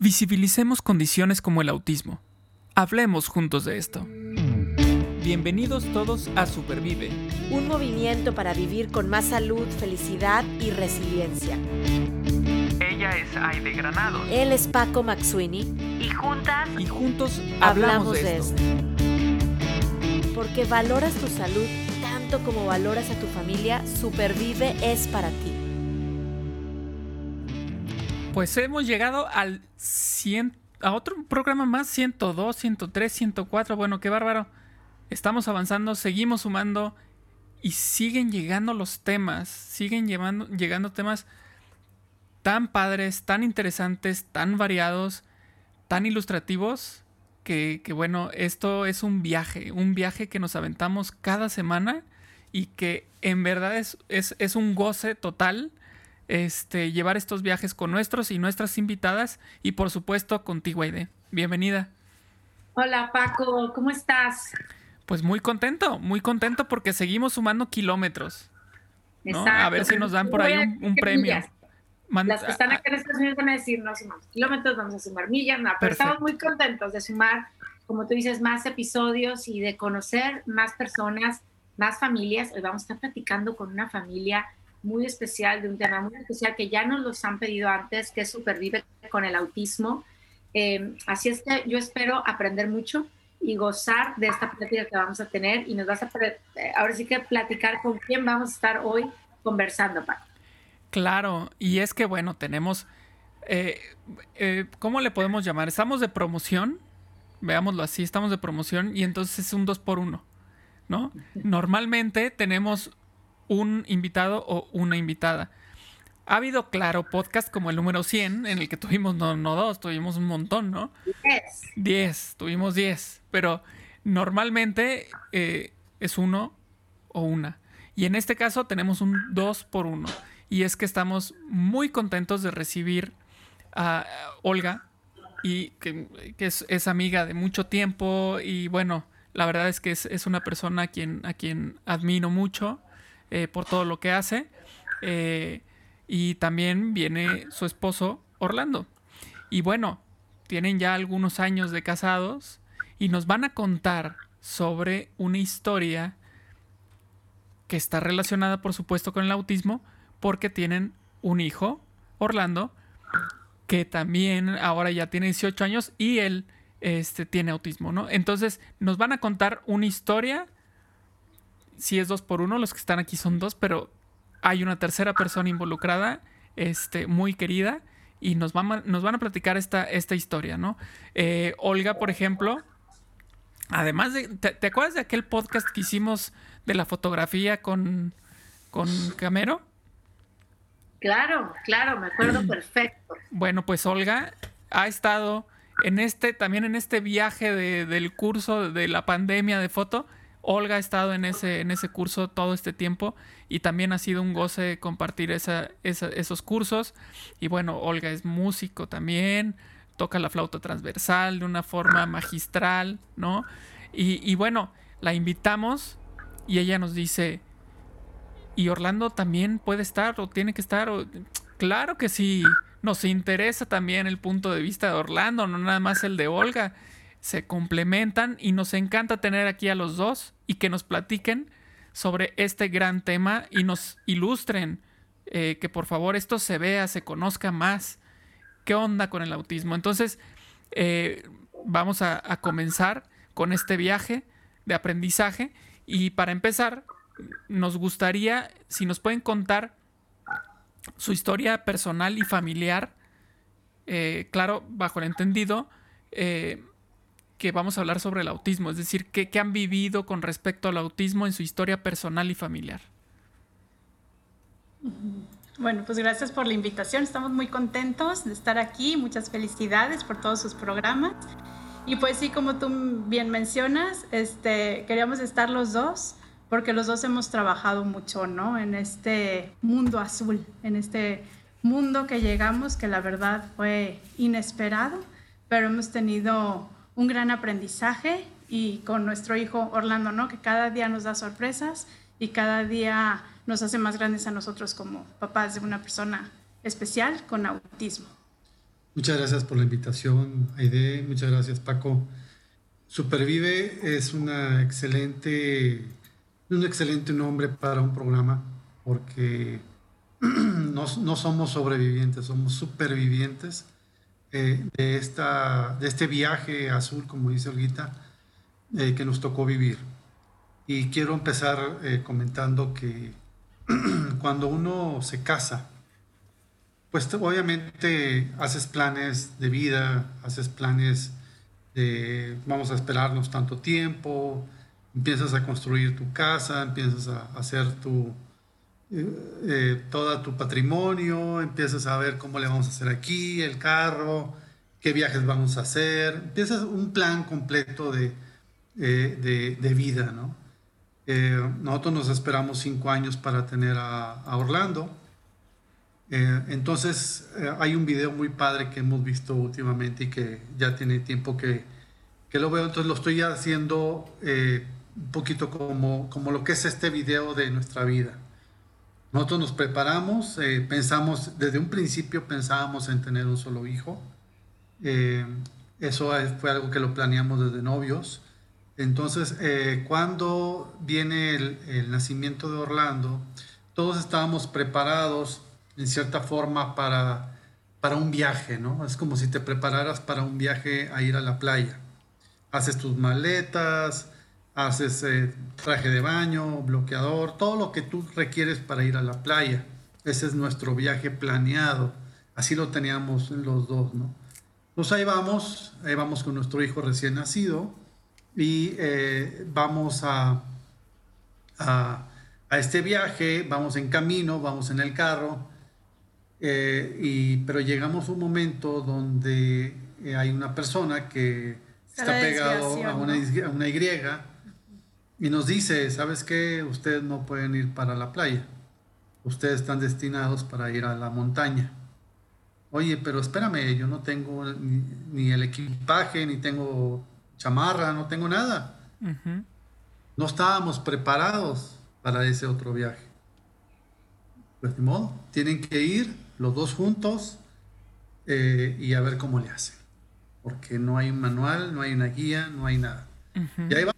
Visibilicemos condiciones como el autismo. Hablemos juntos de esto. Bienvenidos todos a Supervive. Un movimiento para vivir con más salud, felicidad y resiliencia. Ella es Aide Granado. Él es Paco Maxuini. Y juntas Y juntos hablamos, de, esto. Porque valoras tu salud tanto como valoras a tu familia, Supervive es para ti. Pues hemos llegado al 100, a otro programa más, 102, 103, 104. Bueno, qué bárbaro. Estamos avanzando, seguimos sumando y siguen llegando los temas, siguen llevando, llegando temas tan padres, tan interesantes, tan variados, tan ilustrativos, que, que, bueno, esto es un viaje, un viaje que nos aventamos cada semana y que en verdad es, es, es un goce total este, llevar estos viajes con nuestros y nuestras invitadas y por supuesto contigo, Aide. Bienvenida. Hola Paco, ¿cómo estás? Pues muy contento, muy contento porque seguimos sumando kilómetros. ¿no? Exacto. A ver si nos dan por ahí un, un premio. Man- Las que están acá en Estados Unidos van a decir, no sumamos kilómetros, vamos a sumar millas, no, pero estamos muy contentos de sumar, como tú dices, más episodios y de conocer más personas, más familias. Hoy vamos a estar platicando con una familia muy especial, de un tema muy especial que ya nos los han pedido antes, que es Supervive con el autismo. Eh, así es que yo espero aprender mucho y gozar de esta plática que vamos a tener y nos vas a, eh, ahora sí que platicar con quién vamos a estar hoy conversando, Paco. Claro, y es que bueno, tenemos, eh, eh, ¿cómo le podemos llamar? Estamos de promoción, veámoslo así, estamos de promoción y entonces es un dos por uno, ¿no? Normalmente tenemos un invitado o una invitada. Ha habido, claro, podcast como el número 100, en el que tuvimos no, no dos, tuvimos un montón, ¿no? Yes. 10, tuvimos 10, pero normalmente eh, es uno o una. Y en este caso tenemos un 2 por 1. Y es que estamos muy contentos de recibir a Olga, y que, que es, es amiga de mucho tiempo. Y bueno, la verdad es que es, es una persona a quien, a quien admiro mucho eh, por todo lo que hace. Eh, y también viene su esposo Orlando. Y bueno, tienen ya algunos años de casados y nos van a contar sobre una historia que está relacionada, por supuesto, con el autismo, porque tienen un hijo, Orlando, que también ahora ya tiene 18 años y él este, tiene autismo, ¿no? Entonces, nos van a contar una historia. Si es dos por uno, los que están aquí son dos, pero hay una tercera persona involucrada, este, muy querida, y nos van a, nos van a platicar esta, esta historia, ¿no? Eh, Olga, por ejemplo, además de. ¿te, te acuerdas de aquel podcast que hicimos de la fotografía con, con Camero? Claro, claro, me acuerdo perfecto. Bueno, pues Olga ha estado en este, también en este viaje de- del curso de la pandemia de foto. Olga ha estado en ese, en ese curso todo este tiempo y también ha sido un goce compartir esa- esa- esos cursos. Y bueno, Olga es músico también, toca la flauta transversal de una forma magistral, ¿no? Y, y bueno, la invitamos y ella nos dice, ¿y Orlando también puede estar o tiene que estar? O- Claro que sí, nos interesa también el punto de vista de Orlando, no nada más el de Olga. Se complementan y nos encanta tener aquí a los dos y que nos platiquen sobre este gran tema y nos ilustren, eh, que por favor esto se vea, se conozca más. ¿Qué onda con el autismo? Entonces, eh, vamos a, comenzar con este viaje de aprendizaje y para empezar, nos gustaría, si nos pueden contar su historia personal y familiar, eh, claro, bajo el entendido que vamos a hablar sobre el autismo, es decir, ¿qué, han vivido con respecto al autismo en su historia personal y familiar. Bueno, pues gracias por la invitación. Estamos muy contentos de estar aquí. Muchas felicidades por todos sus programas. Y pues sí, como tú bien mencionas, este, queríamos estar los dos porque los dos hemos trabajado mucho, ¿no? En este mundo azul, en este mundo que llegamos, que la verdad fue inesperado, pero hemos tenido un gran aprendizaje y con nuestro hijo Orlando, ¿no? Que cada día nos da sorpresas y cada día nos hace más grandes a nosotros como papás de una persona especial con autismo. Muchas gracias por la invitación, Aide. Muchas gracias, Paco. Supervive es una excelente, un excelente nombre para un programa porque no, no somos sobrevivientes, somos supervivientes de, esta, de este viaje azul, como dice Olguita, eh, que nos tocó vivir. Y quiero empezar eh, comentando que cuando uno se casa, pues obviamente haces planes de vida, haces planes de vamos a esperarnos tanto tiempo, empiezas a construir tu casa, empiezas a hacer tu, eh, todo tu patrimonio, empiezas a ver cómo le vamos a hacer aquí, el carro, qué viajes vamos a hacer, empiezas un plan completo de, eh, de, vida, ¿no? Eh, nosotros nos esperamos cinco años para tener a, Orlando. entonces hay un video muy padre que hemos visto últimamente y que ya tiene tiempo que, que lo veo, entonces lo estoy haciendo un poquito como, como lo que es este video de nuestra vida. Nosotros nos preparamos, eh, pensamos, desde un principio pensábamos en tener un solo hijo. Eh, eso fue algo que lo planeamos desde novios. Entonces, eh, cuando viene el, nacimiento de Orlando, todos estábamos preparados en cierta forma para, para un viaje, ¿no? Es como si te prepararas para un viaje a ir a la playa. Haces tus maletas, haces eh, traje de baño, bloqueador, todo lo que tú requieres para ir a la playa. Ese es nuestro viaje planeado. Así lo teníamos los dos, ¿no? Pues ahí vamos, ahí vamos con nuestro hijo recién nacido y eh, vamos a, a, este viaje, vamos en camino, vamos en el carro, eh, y, pero llegamos a un momento donde hay una persona que está pegado a una, a una Y y nos dice, ¿sabes qué? Ustedes no pueden ir para la playa. Ustedes están destinados para ir a la montaña. Oye, pero espérame, yo no tengo ni, el equipaje, ni tengo chamarra, no tengo nada. No estábamos preparados para ese otro viaje. Pues de modo, tienen que ir los dos juntos eh, y a ver cómo le hacen. Porque no hay un manual, no hay una guía, no hay nada. Y ahí va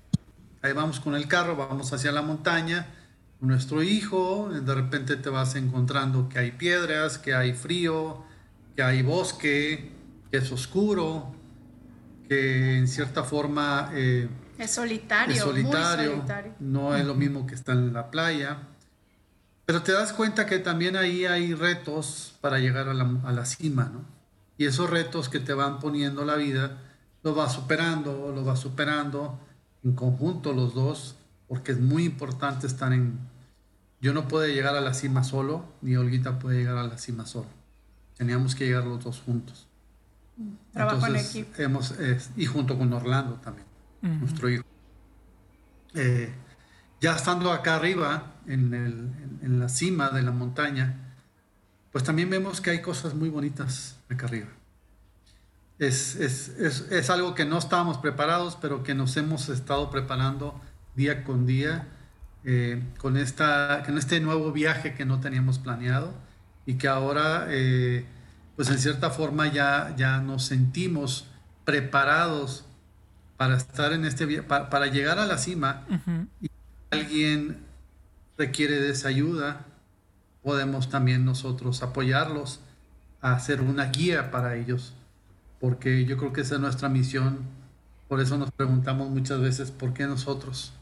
Ahí vamos con el carro, vamos hacia la montaña, nuestro hijo, de repente te vas encontrando que hay piedras, que hay frío, que hay bosque, que es oscuro, que en cierta forma... Eh, es solitario. Es solitario, no es lo mismo que estar en la playa. Pero te das cuenta que también ahí hay retos para llegar a la, a la cima, ¿no? Y esos retos que te van poniendo la vida, los vas superando, los vas superando en conjunto los dos, porque es muy importante estar en... Yo no puedo llegar a la cima solo, ni Olguita puede llegar a la cima solo. Teníamos que llegar los dos juntos. Trabajo en equipo. Hemos, y junto con Orlando también, nuestro hijo. Eh, ya estando acá arriba, en, el, en, la cima de la montaña, pues también vemos que hay cosas muy bonitas acá arriba es, es, es, es, algo que no estábamos preparados, pero que nos hemos estado preparando día con día eh, con, esta, con este nuevo viaje que no teníamos planeado y que ahora, eh, pues en cierta forma ya, ya nos sentimos preparados para estar en este viaje, para, llegar a la cima y alguien requiere de esa ayuda, podemos también nosotros apoyarlos a hacer una guía para ellos porque yo creo que esa es nuestra misión. Por eso nos preguntamos muchas veces por qué nosotros.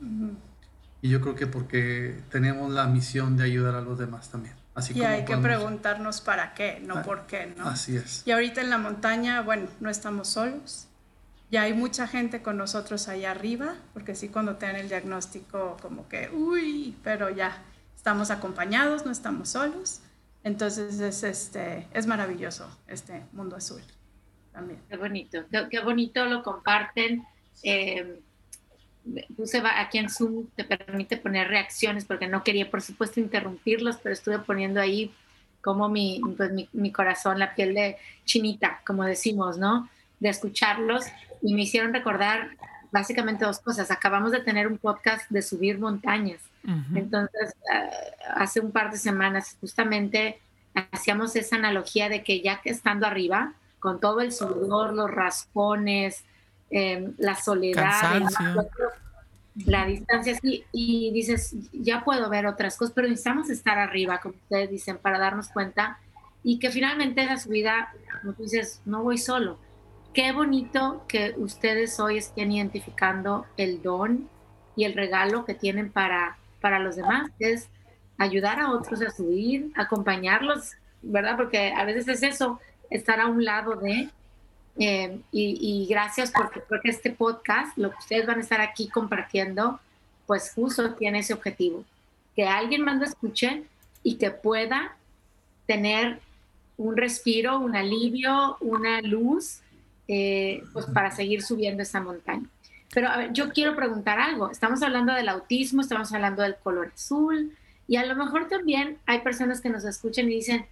Y yo creo que porque tenemos la misión de ayudar a los demás también. Así y hay que preguntarnos para qué, no ah, por qué, ¿no? Así es. Y ahorita en la montaña, bueno, no estamos solos. Ya hay mucha gente con nosotros allá arriba, porque sí cuando te dan el diagnóstico como que, uy, pero ya estamos acompañados, no estamos solos. Entonces es, este, es maravilloso este mundo azul. Qué bonito, qué, bonito lo comparten. Eh, puse aquí en Zoom, te permite poner reacciones porque no quería, por supuesto, interrumpirlos, pero estuve poniendo ahí como mi, pues, mi, corazón, la piel de chinita, como decimos, ¿no? De escucharlos y me hicieron recordar básicamente dos cosas. Acabamos de tener un podcast de subir montañas. Entonces, eh, hace un par de semanas justamente hacíamos esa analogía de que ya que estando arriba, con todo el sudor, los raspones, em, la soledad, la distancia, sí, y dices, ya puedo ver otras cosas, pero necesitamos estar arriba, como ustedes dicen, para darnos cuenta y que finalmente esa subida, como tú dices, no voy solo. Qué bonito que ustedes hoy estén identificando el don y el regalo que tienen para, para los demás, es ayudar a otros a subir, acompañarlos, ¿verdad? Porque a veces es eso, estar a un lado de, eh, y, gracias porque creo que este podcast, lo que ustedes van a estar aquí compartiendo, pues justo tiene ese objetivo, que alguien más lo escuche y que pueda tener un respiro, un alivio, una luz, eh, pues para seguir subiendo esa montaña. Pero a ver, yo quiero preguntar algo. Estamos hablando del autismo, estamos hablando del color azul, y a lo mejor también hay personas que nos escuchan y dicen,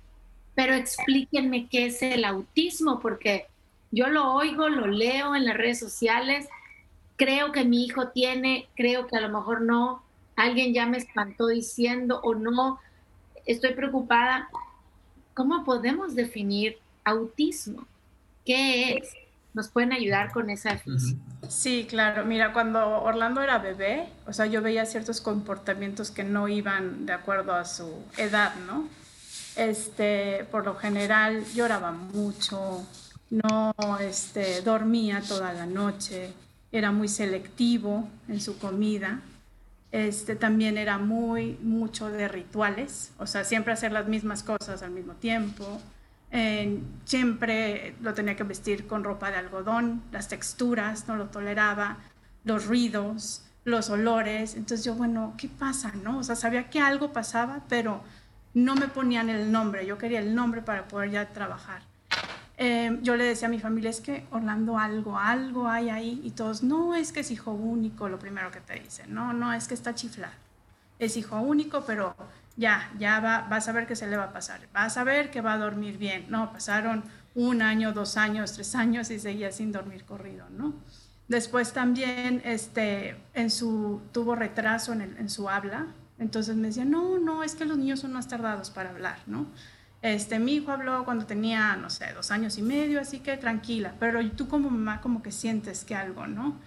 pero explíquenme qué es el autismo, porque yo lo oigo, lo leo en las redes sociales, creo que mi hijo tiene, creo que a lo mejor no, alguien ya me espantó diciendo o no, estoy preocupada. ¿Cómo podemos definir autismo? ¿Qué es? ¿Nos pueden ayudar con esa definición? Sí, claro. Mira, cuando Orlando era bebé, o sea, yo veía ciertos comportamientos que no iban de acuerdo a su edad, ¿no? Este, por lo general lloraba mucho, no este, dormía toda la noche, era muy selectivo en su comida, este, también era muy mucho de rituales, o sea, siempre hacer las mismas cosas al mismo tiempo, siempre lo tenía que vestir con ropa de algodón, las texturas no lo toleraba, los ruidos, los olores. Entonces yo, bueno, ¿qué pasa? No? O sea, sabía que algo pasaba, pero no me ponían el nombre. Yo quería el nombre para poder ya trabajar. Em, yo le decía a mi familia, es que Orlando algo, algo hay ahí. Y todos, no, es que es hijo único, lo primero que te dicen. No, no, es que está chiflado. Es hijo único, pero ya, ya va, vas a ver que se le va a pasar, vas a ver que va a dormir bien. No, pasaron un año, dos años, tres años y seguía sin dormir corrido, ¿no? Después también este, en su, tuvo retraso en, en su habla, entonces me decía, no, no, es que los niños son más tardados para hablar, ¿no? Este, mi hijo habló cuando tenía, no sé, dos años y medio, así que tranquila, pero tú como mamá como que sientes que algo, ¿no?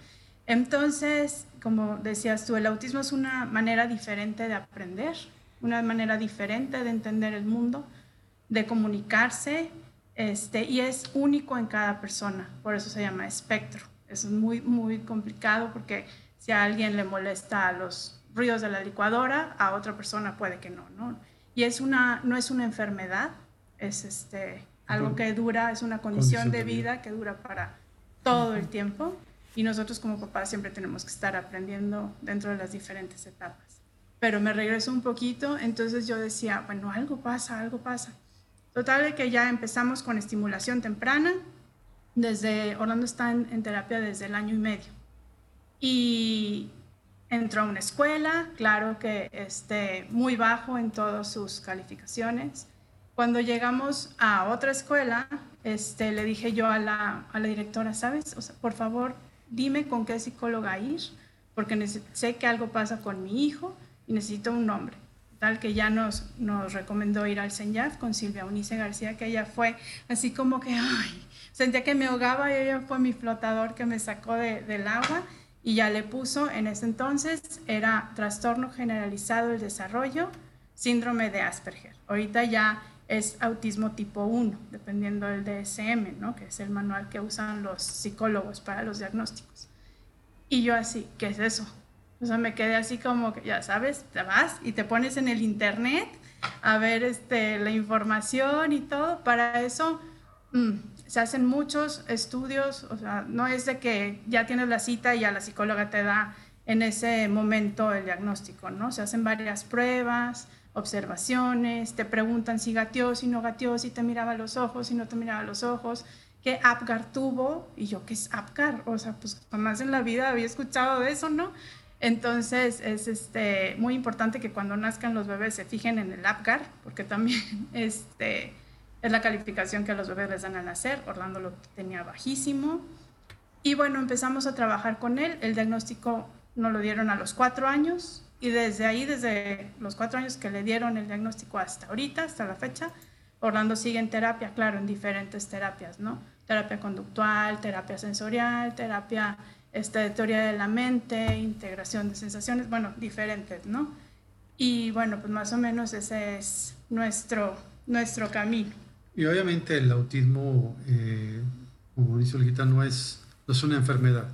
Entonces, como decías tú, el autismo es una manera diferente de aprender, una manera diferente de entender el mundo, de comunicarse, este, y es único en cada persona, por eso se llama espectro. es muy, muy complicado porque si a alguien le molesta los ruidos de la licuadora, a otra persona puede que no, ¿no? Y es una, no es una enfermedad, es este, algo que dura, es una condición, de vida que dura para todo el tiempo y nosotros como papás siempre tenemos que estar aprendiendo dentro de las diferentes etapas pero me regreso un poquito, entonces yo decía, bueno, algo pasa, algo pasa. Total de que ya empezamos con estimulación temprana, desde, Orlando está en, terapia desde el año y medio. Y entró a una escuela, claro que este, muy bajo en todas sus calificaciones. Cuando llegamos a otra escuela, este, le dije yo a la, a la directora, ¿sabes? O sea, por favor, dime con qué psicóloga ir, porque sé que algo pasa con mi hijo y necesito un nombre. Tal que ya nos, nos recomendó ir al Senyaf con Silvia Unice García, que ella fue así como que, ay, sentía que me ahogaba y ella fue mi flotador que me sacó de, del agua y ya le puso, en ese entonces era trastorno generalizado del desarrollo, síndrome de Asperger. Ahorita ya es autismo tipo 1, dependiendo del DSM, ¿no? que es el manual que usan los psicólogos para los diagnósticos. Y yo así, ¿qué es eso? O sea, me quedé así como que, ya sabes, te vas y te pones en el internet a ver este, la información y todo. Para eso mm, se hacen muchos estudios, o sea, no es de que ya tienes la cita y ya la psicóloga te da en ese momento el diagnóstico, ¿no? Se hacen varias pruebas, observaciones, te preguntan si gateó, si no gateó, si te miraba los ojos, si no te miraba los ojos, qué APGAR tuvo, y yo, ¿qué es APGAR? O sea, pues jamás en la vida había escuchado de eso, ¿no? Entonces es este, muy importante que cuando nazcan los bebés se fijen en el APGAR, porque también este, es la calificación que los bebés les dan al nacer. Orlando lo tenía bajísimo. Y bueno, empezamos a trabajar con él. El diagnóstico nos lo dieron a los cuatro años y desde ahí, desde los cuatro años que le dieron el diagnóstico hasta ahorita, hasta la fecha, Orlando sigue en terapia, claro, en diferentes terapias, ¿no? terapia conductual, terapia sensorial, terapia este, de teoría de la mente, integración de sensaciones, bueno, diferentes, ¿no? Y bueno, pues más o menos ese es nuestro, nuestro camino. Y obviamente el autismo, eh, como dice Olguita, no es, no es una enfermedad.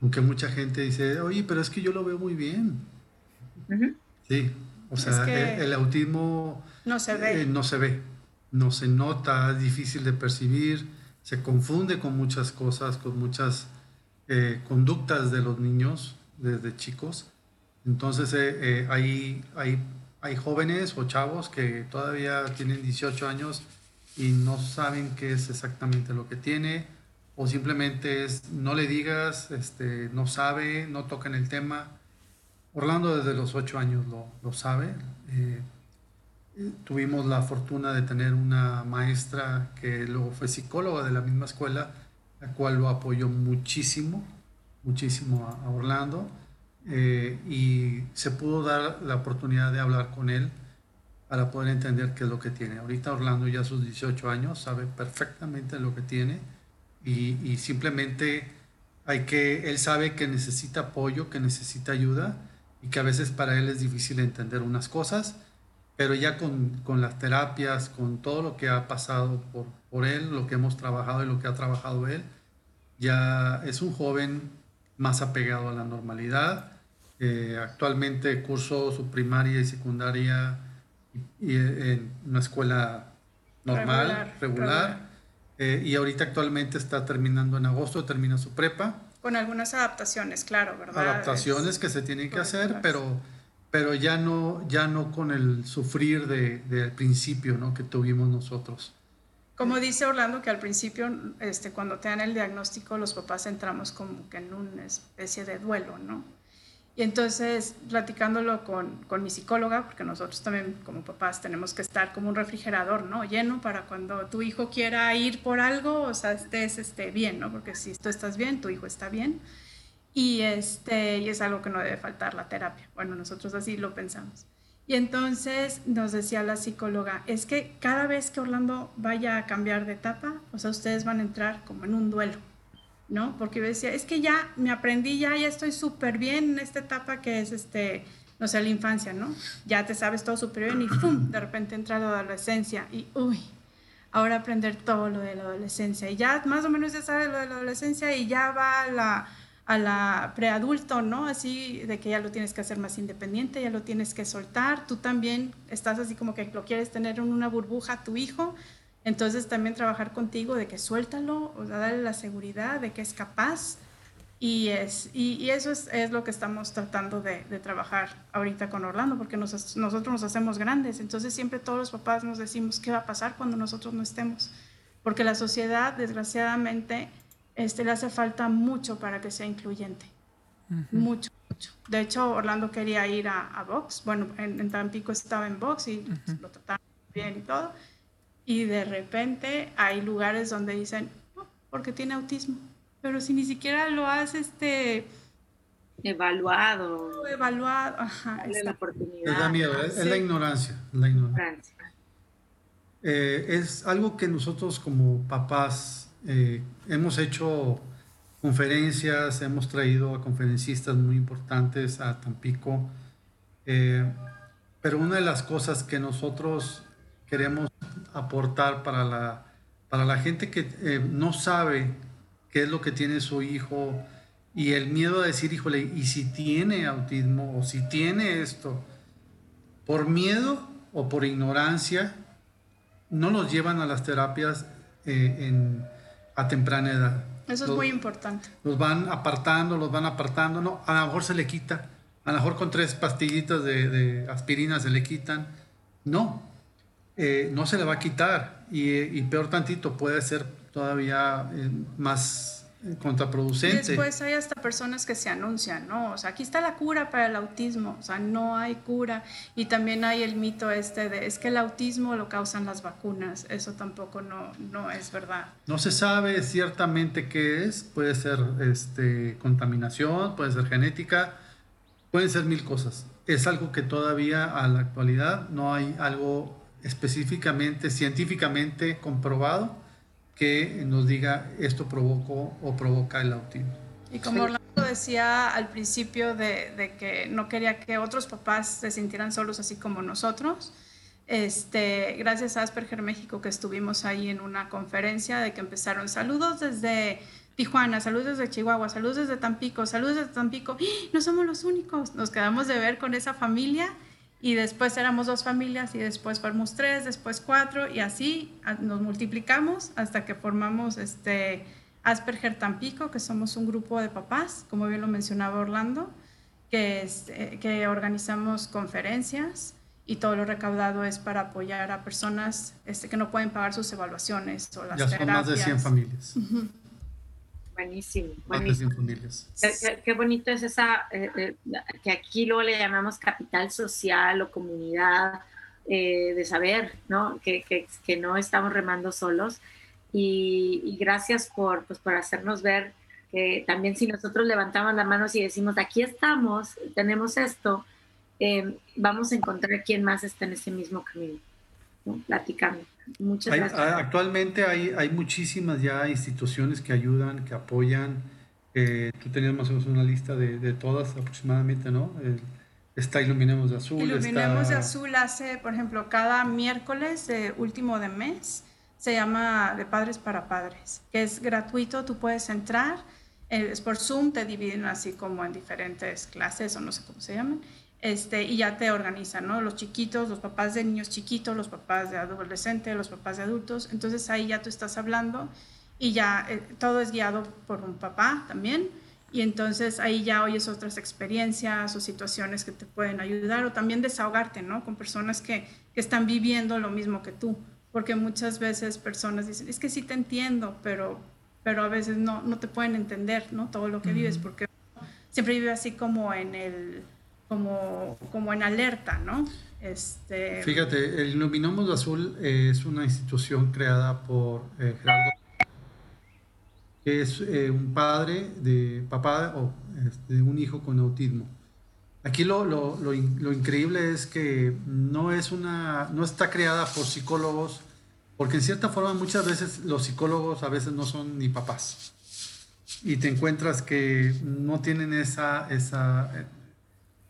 Aunque mucha gente dice, oye, pero es que yo lo veo muy bien. Sí, o sea, el, autismo no se ve. Eh, no se ve, no se nota, es difícil de percibir, se confunde con muchas cosas, con muchas eh, conductas de los niños desde chicos. Entonces eh, hay, hay, hay jóvenes o chavos que todavía tienen 18 años y no saben qué es exactamente lo que tiene o simplemente es no le digas, este, no sabe, no toca en el tema. Orlando desde los 8 años lo, lo sabe. Eh, tuvimos la fortuna de tener una maestra que luego fue psicóloga de la misma escuela, la cual lo apoyó muchísimo, muchísimo a, Orlando. Eh, y se pudo dar la oportunidad de hablar con él para poder entender qué es lo que tiene. Ahorita Orlando ya a sus 18 años sabe perfectamente lo que tiene y, simplemente hay que, él sabe que necesita apoyo, que necesita ayuda y que a veces para él es difícil entender unas cosas, pero ya con, con las terapias, con todo lo que ha pasado por, por él, lo que hemos trabajado y lo que ha trabajado él, ya es un joven más apegado a la normalidad. Eh, actualmente curso su primaria y secundaria y, en una escuela normal, regular. Eh, y ahorita actualmente está terminando en agosto, termina su prepa. Con algunas adaptaciones, claro, ¿verdad? Adaptaciones que se tienen que hacer, pero, pero ya, no, ya no con el sufrir del de, principio ¿no? que tuvimos nosotros. Como dice Orlando, que al principio, este, cuando te dan el diagnóstico, los papás entramos como que en una especie de duelo, ¿no? Y entonces, platicándolo con, con, mi psicóloga, porque nosotros también como papás tenemos que estar como un refrigerador, ¿no? Lleno para cuando tu hijo quiera ir por algo, o sea, estés este, bien, ¿no? Porque si tú estás bien, tu hijo está bien. Y, este, y es algo que no debe faltar, la terapia. Bueno, nosotros así lo pensamos. Y entonces nos decía la psicóloga, es que cada vez que Orlando vaya a cambiar de etapa, o sea, ustedes van a entrar como en un duelo. ¿No? Porque yo decía, es que ya me aprendí, ya, ya estoy súper bien en esta etapa que es, este, no sé, la infancia, ¿no? Ya te sabes todo súper bien y ¡pum! De repente entra la adolescencia y, uy, ahora aprender todo lo de la adolescencia. Y ya más o menos ya sabes lo de la adolescencia y ya va a la, a la preadulto, ¿no? Así de que ya lo tienes que hacer más independiente, ya lo tienes que soltar. Tú también estás así como que lo quieres tener en una burbuja tu hijo, entonces también trabajar contigo de que suéltalo, o sea, darle la seguridad de que es capaz. Y, es, y, eso es, es, lo que estamos tratando de, de, trabajar ahorita con Orlando, porque nosotros nos hacemos grandes. Entonces siempre todos los papás nos decimos qué va a pasar cuando nosotros no estemos. Porque la sociedad, desgraciadamente, este, le hace falta mucho para que sea incluyente. Mucho, mucho. De hecho, Orlando quería ir a, a Vox. Bueno, en, en, Tampico estaba en Vox y lo trataron bien y todo y de repente hay lugares donde dicen, no, porque tiene autismo, pero si ni siquiera lo has este evaluado. Evaluado, ajá. Es la oportunidad. Es la miedo, es, la ignorancia. La ignorancia. Eh, es algo que nosotros como papás eh, hemos hecho conferencias, hemos traído a conferencistas muy importantes a Tampico, eh, pero una de las cosas que nosotros queremos aportar para la, para la gente que eh, no sabe qué es lo que tiene su hijo y el miedo a decir, híjole, ¿y si tiene autismo o si tiene esto? Por miedo o por ignorancia, no los llevan a las terapias eh, en, a temprana edad. Eso es muy importante. Los van apartando, los van apartando, no, a lo mejor se le quita, a lo mejor con tres pastillitas de, de aspirina se le quitan. No, eh, no se le va a quitar y, peor tantito puede ser todavía eh, más contraproducente. Y después hay hasta personas que se anuncian, ¿no? O sea, aquí está la cura para el autismo, o sea, no hay cura. Y también hay el mito este de, es que el autismo lo causan las vacunas, eso tampoco no, no es verdad. No se sabe ciertamente qué es, puede ser este, contaminación, puede ser genética, pueden ser mil cosas. Es algo que todavía a la actualidad no hay algo específicamente, científicamente comprobado que nos diga esto provocó o provoca el autismo. Y como Orlando decía al principio de, de, que no quería que otros papás se sintieran solos así como nosotros, este, gracias a Asperger México que estuvimos ahí en una conferencia de que empezaron saludos desde Tijuana, saludos desde Chihuahua, saludos desde Tampico, saludos desde Tampico, ¡Ah! no somos los únicos, nos quedamos de ver con esa familia y después éramos dos familias y después fuimos tres, después cuatro y así nos multiplicamos hasta que formamos este Asperger Tampico, que somos un grupo de papás, como bien lo mencionaba Orlando, que, es, eh, que organizamos conferencias y todo lo recaudado es para apoyar a personas este, que no pueden pagar sus evaluaciones o las ya son más de 100 familias. Buenísimo, buenísimo. familias. Qué, qué, bonito es esa, eh, eh, que aquí luego le llamamos capital social o comunidad eh, de saber, ¿no? Que, que, que, no estamos remando solos. Y, y, gracias por, pues, por hacernos ver que también si nosotros levantamos las manos y decimos, aquí estamos, tenemos esto, eh, vamos a encontrar quién más está en ese mismo camino, ¿no? platicando. Muchas hay, gracias. Actualmente hay, hay muchísimas ya instituciones que ayudan, que apoyan. Eh, tú tenías más o menos una lista de, de todas aproximadamente, ¿no? El, está Iluminemos de Azul. Iluminemos está... de Azul hace, por ejemplo, cada miércoles de último de mes, se llama De Padres para Padres, que es gratuito, tú puedes entrar, es por Zoom, te dividen así como en diferentes clases o no sé cómo se llaman, este, y ya te organizan, ¿no? Los chiquitos, los papás de niños chiquitos, los papás de adolescentes, los papás de adultos. Entonces ahí ya tú estás hablando y ya eh, todo es guiado por un papá también. Y entonces ahí ya oyes otras experiencias o situaciones que te pueden ayudar o también desahogarte, ¿no? Con personas que, que están viviendo lo mismo que tú. Porque muchas veces personas dicen, es que sí te entiendo, pero, pero a veces no, no te pueden entender, ¿no? Todo lo que uh -huh. vives, porque siempre vive así como en el como, como en alerta, ¿no? Este... Fíjate, el Iluminamos de Azul es una institución creada por eh, Gerardo, que es eh, un padre de papá o este, de un hijo con autismo. Aquí lo, lo, lo, lo, increíble es que no, es una, no está creada por psicólogos, porque en cierta forma muchas veces los psicólogos a veces no son ni papás. Y te encuentras que no tienen esa, esa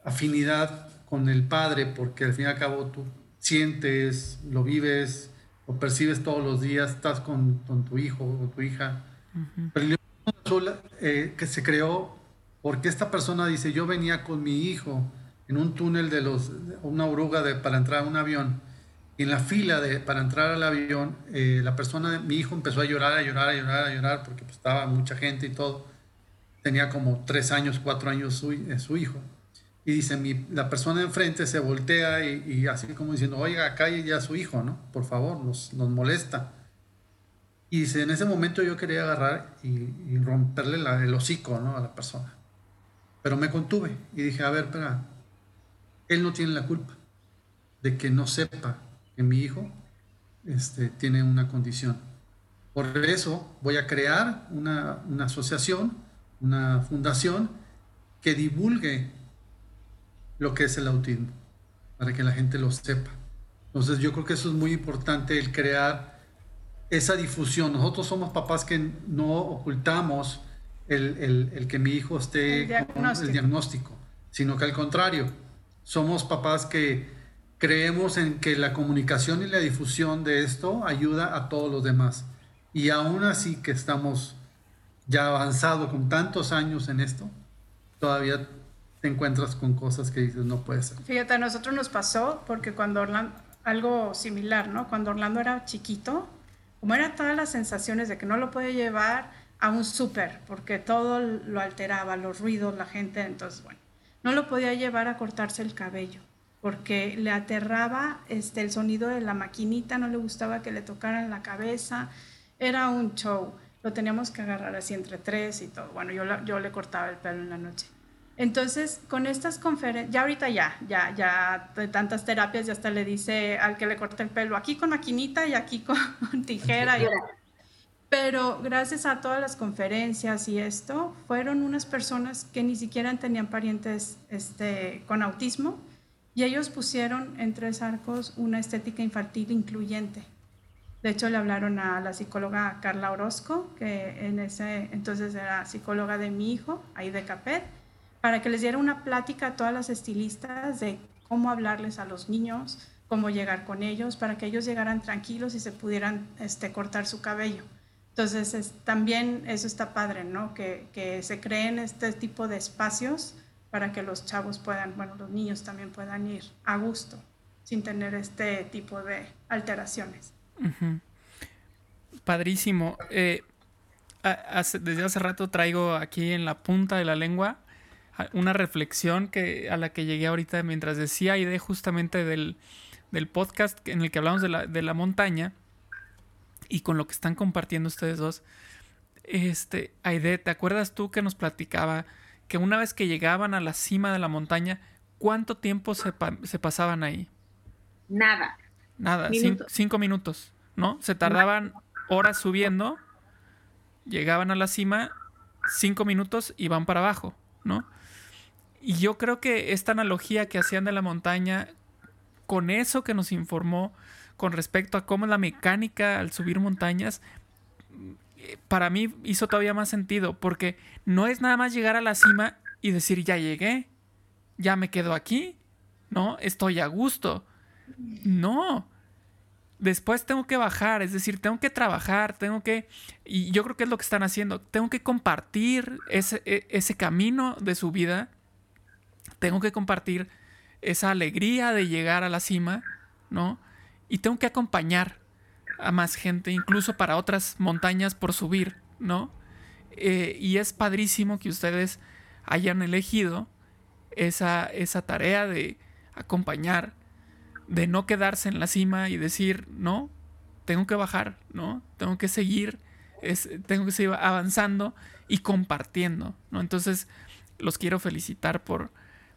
afinidad con el padre, porque al fin y al cabo tú sientes, lo vives, o percibes todos los días, estás con, con tu hijo o tu hija. Uh -huh. Pero azul eh, que se creó porque esta persona dice, yo venía con mi hijo en un túnel de los, una oruga de, para entrar a un avión, y en la fila de, para entrar al avión, eh, la persona, mi hijo empezó a llorar, a llorar, a llorar, a llorar, porque pues, estaba mucha gente y todo. Tenía como tres años, cuatro años su, eh, su hijo y dice, la persona enfrente se voltea y, así como diciendo, oiga, calle ya su hijo, ¿no? Por favor, nos, nos molesta. Y dice, en ese momento yo quería agarrar y, romperle el hocico, ¿no? A la persona. Pero me contuve y dije, a ver, espera, él no tiene la culpa de que no sepa que mi hijo este, tiene una condición. Por eso voy a crear una, una asociación, una fundación que divulgue lo que es el autismo, para que la gente lo sepa. Entonces yo creo que eso es muy importante, el crear esa difusión. Nosotros somos papás que no ocultamos el, el, el que mi hijo esté el diagnóstico. con el diagnóstico, sino que al contrario, somos papás que creemos en que la comunicación y la difusión de esto ayuda a todos los demás. Y aún así que estamos ya avanzados con tantos años en esto, todavía te encuentras con cosas que dices no puede ser. Fíjate, a nosotros nos pasó porque cuando Orlando, algo similar, ¿no? Cuando Orlando era chiquito, como eran todas las sensaciones de que no lo podía llevar a un súper, porque todo lo alteraba, los ruidos, la gente, entonces, bueno, no lo podía llevar a cortarse el cabello, porque le aterraba este, el sonido de la maquinita, no le gustaba que le tocaran la cabeza, era un show, lo teníamos que agarrar así entre tres y todo, bueno, yo, yo le cortaba el pelo en la noche. Entonces, con estas conferencias, ya ahorita ya, ya, ya de tantas terapias, ya hasta le dice al que le corta el pelo, aquí con maquinita y aquí con tijera. Y, pero gracias a todas las conferencias y esto, fueron unas personas que ni siquiera tenían parientes este, con autismo y ellos pusieron en tres arcos una estética infantil incluyente. De hecho, le hablaron a la psicóloga Carla Orozco, que en ese entonces era psicóloga de mi hijo, ahí de Capet, para que les diera una plática a todas las estilistas de cómo hablarles a los niños, cómo llegar con ellos, para que ellos llegaran tranquilos y se pudieran este, cortar su cabello. Entonces, también eso está padre, ¿no? Que, que, se creen este tipo de espacios para que los chavos puedan, bueno, los niños también puedan ir a gusto, sin tener este tipo de alteraciones. Padrísimo. Eh, desde hace rato traigo aquí en la punta de la lengua una reflexión que, a la que llegué ahorita mientras decía idea justamente del, del podcast en el que hablamos de la, de la montaña y con lo que están compartiendo ustedes dos. Este, Aide, ¿te acuerdas tú que nos platicaba que una vez que llegaban a la cima de la montaña, ¿cuánto tiempo se, se pasaban ahí? Nada. Nada, cinco, minutos, ¿no? Se tardaban horas subiendo, llegaban a la cima, cinco minutos y van para abajo, ¿no? Y yo creo que esta analogía que hacían de la montaña, con eso que nos informó con respecto a cómo es la mecánica al subir montañas, para mí hizo todavía más sentido, porque no es nada más llegar a la cima y decir, ya llegué, ya me quedo aquí, ¿no? Estoy a gusto. No. Después tengo que bajar, es decir, tengo que trabajar, tengo que, y yo creo que es lo que están haciendo, tengo que compartir ese, e, ese camino de su vida, tengo que compartir esa alegría de llegar a la cima, ¿no? Y tengo que acompañar a más gente, incluso para otras montañas por subir, ¿no? Eh, y es padrísimo que ustedes hayan elegido esa, esa tarea de acompañar de no quedarse en la cima y decir, no, tengo que bajar, ¿no? Tengo que seguir, es, tengo que seguir avanzando y compartiendo, ¿no? Entonces, los quiero felicitar por,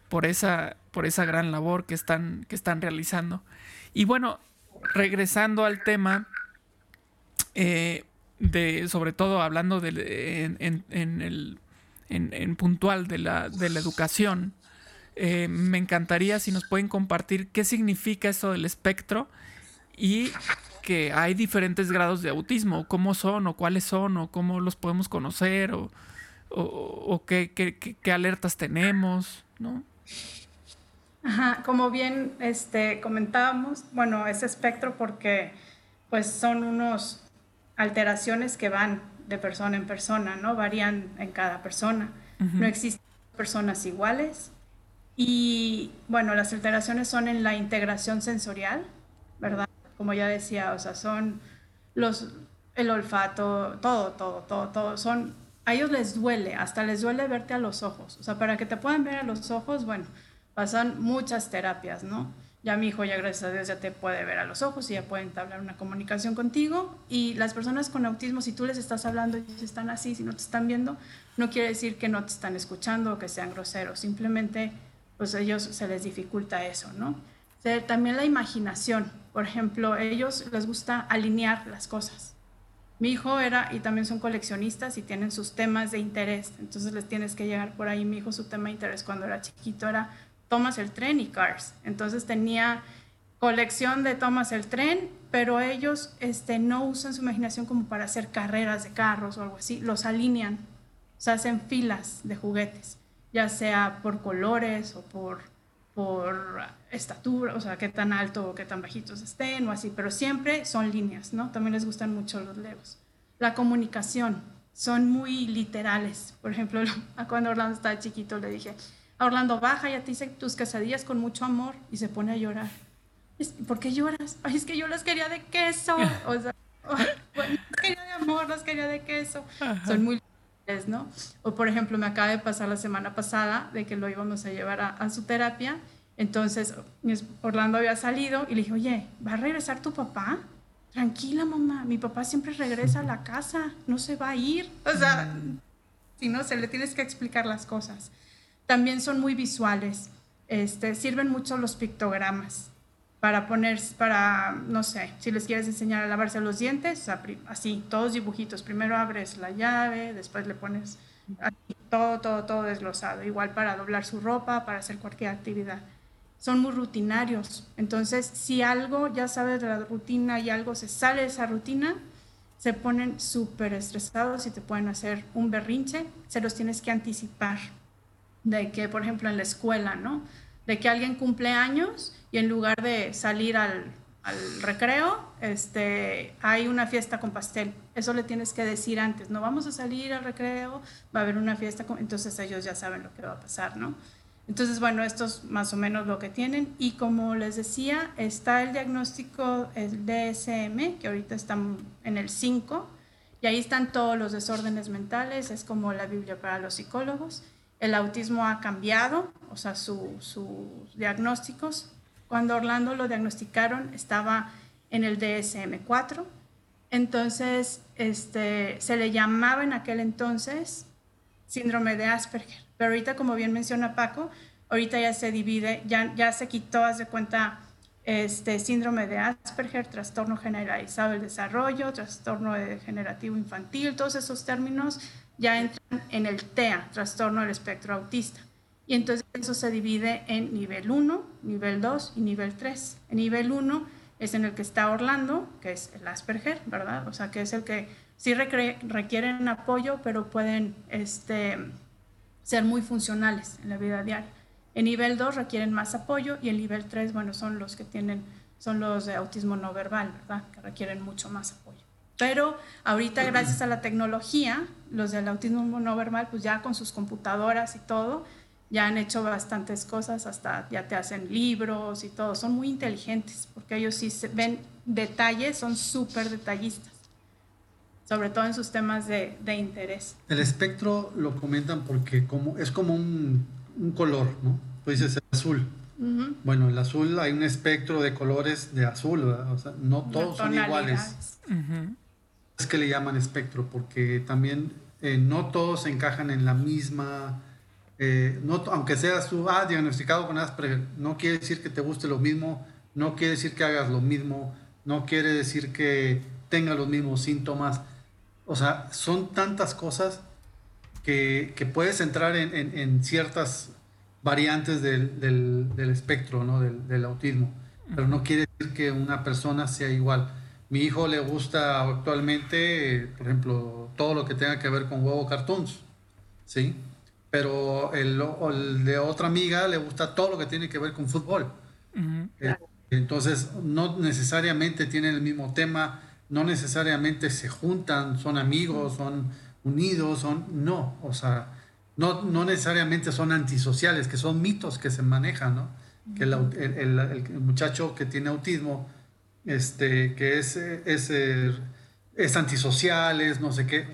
por, esa, por esa gran labor que están, que están realizando. Y bueno, regresando al tema, eh, de, sobre todo hablando de, en, en, el, en, puntual de la, de la educación, eh, me encantaría si nos pueden compartir qué significa esto del espectro y que hay diferentes grados de autismo, cómo son o cuáles son o cómo los podemos conocer o, o, qué, qué, qué, alertas tenemos, ¿no? Ajá, como bien este, comentábamos, bueno, ese espectro porque pues son unos alteraciones que van de persona en persona, ¿no? Varían en cada persona. No existen personas iguales, y bueno, las alteraciones son en la integración sensorial, ¿verdad? Como ya decía, o sea, son los, el olfato, todo, todo, todo, todo. Son, a ellos les duele, hasta les duele verte a los ojos. O sea, para que te puedan ver a los ojos, bueno, pasan muchas terapias, ¿no? Ya mi hijo, ya gracias a Dios, ya te puede ver a los ojos y ya puede entablar una comunicación contigo. Y las personas con autismo, si tú les estás hablando y ellos están así, si no te están viendo, no quiere decir que no te están escuchando o que sean groseros. Simplemente pues a ellos se les dificulta eso, ¿no? también la imaginación, por ejemplo, ellos les gusta alinear las cosas. Mi hijo era, y también son coleccionistas y tienen sus temas de interés, entonces les tienes que llegar por ahí. Mi hijo, su tema de interés cuando era chiquito era Tomas el tren y Cars. Entonces tenía colección de Tomas el tren, pero ellos este, no usan su imaginación como para hacer carreras de carros o algo así, los alinean, o sea, hacen filas de juguetes ya sea por colores o por, por estatura, o sea, qué tan alto o qué tan bajitos estén o así, pero siempre son líneas, ¿no? También les gustan mucho los legos. La comunicación, son muy literales. Por ejemplo, cuando Orlando estaba chiquito le dije, a Orlando, baja y te hice tus quesadillas con mucho amor y se pone a llorar. ¿Por qué lloras? Ay, es que yo las quería de queso. O sea, bueno, no quería de amor, las quería de queso. Son muy ¿no? O por ejemplo, me acaba de pasar la semana pasada de que lo íbamos a llevar a, su terapia. Entonces, Orlando había salido y le dije, oye, ¿va a regresar tu papá? Tranquila, mamá, mi papá siempre regresa a la casa, no se va a ir. O sea, si no, se le tienes que explicar las cosas. También son muy visuales, este, sirven mucho los pictogramas para poner, para, no sé, si les quieres enseñar a lavarse los dientes, así, todos dibujitos. Primero abres la llave, después le pones todo, todo, todo desglosado. Igual para doblar su ropa, para hacer cualquier actividad. son muy rutinarios. Entonces, si algo ya sabes de la rutina y algo se sale de esa rutina, se ponen súper estresados y te pueden hacer un berrinche, se los tienes que anticipar. De que, por ejemplo, en la escuela, ¿no? De que alguien cumple años y en lugar de salir al, al recreo, este, hay una fiesta con pastel. Eso le tienes que decir antes, no vamos a salir al recreo, va a haber una fiesta, con... entonces ellos ya saben lo que va a pasar, ¿no? Entonces, bueno, esto es más o menos lo que tienen. Y como les decía, está el diagnóstico, el DSM, que ahorita están en el 5, y ahí están todos los desórdenes mentales, es como la Biblia para los psicólogos. El autismo ha cambiado, o sea, sus diagnósticos. Cuando Orlando lo diagnosticaron, estaba en el DSM-4. Entonces, este, se le llamaba en aquel entonces síndrome de Asperger. Pero ahorita, como bien menciona Paco, ahorita ya se divide, ya, ya se quitó, haz de cuenta, este síndrome de Asperger, trastorno generalizado del desarrollo, trastorno degenerativo infantil, todos esos términos ya entran en el TEA, trastorno del espectro autista. Y entonces eso se divide en nivel 1, nivel 2 y nivel 3. En nivel 1 es en el que está Orlando, que es el Asperger, ¿verdad? O sea, que es el que sí requieren apoyo, pero pueden este, ser muy funcionales en la vida diaria. En nivel 2 requieren más apoyo y en nivel 3, bueno, son los que tienen, son los de autismo no verbal, ¿verdad? Que requieren mucho más apoyo. Pero ahorita, gracias a la tecnología, los del autismo no verbal, pues ya con sus computadoras y todo, ya han hecho bastantes cosas, hasta ya te hacen libros y todo. Son muy inteligentes porque ellos sí ven detalles, son súper detallistas sobre todo en sus temas de, de, interés. El espectro lo comentan porque como, es como un, un color, ¿no? Tú dices el azul. Bueno, el azul hay un espectro de colores de azul, ¿verdad? O sea, no todos son iguales. Es que le llaman espectro porque también eh, no todos encajan en la misma... Eh, no, aunque seas tú, ah, diagnosticado con Asperger, no quiere decir que te guste lo mismo, no quiere decir que hagas lo mismo, no quiere decir que tenga los mismos síntomas o sea, son tantas cosas que, puedes entrar en, ciertas variantes del, espectro, ¿no? Del, autismo. Pero no quiere decir que una persona sea igual. Mi hijo le gusta actualmente, por ejemplo, todo lo que tenga que ver con huevo cartoons, ¿sí? Pero el, de otra amiga le gusta todo lo que tiene que ver con fútbol. Eh, entonces, no necesariamente tienen el mismo tema, no necesariamente se juntan, son amigos, son unidos, son no, o sea, no, no necesariamente son antisociales, que son mitos que se manejan, ¿no? Que el, el, muchacho que tiene autismo, este, que es, es, es antisocial, es no sé qué.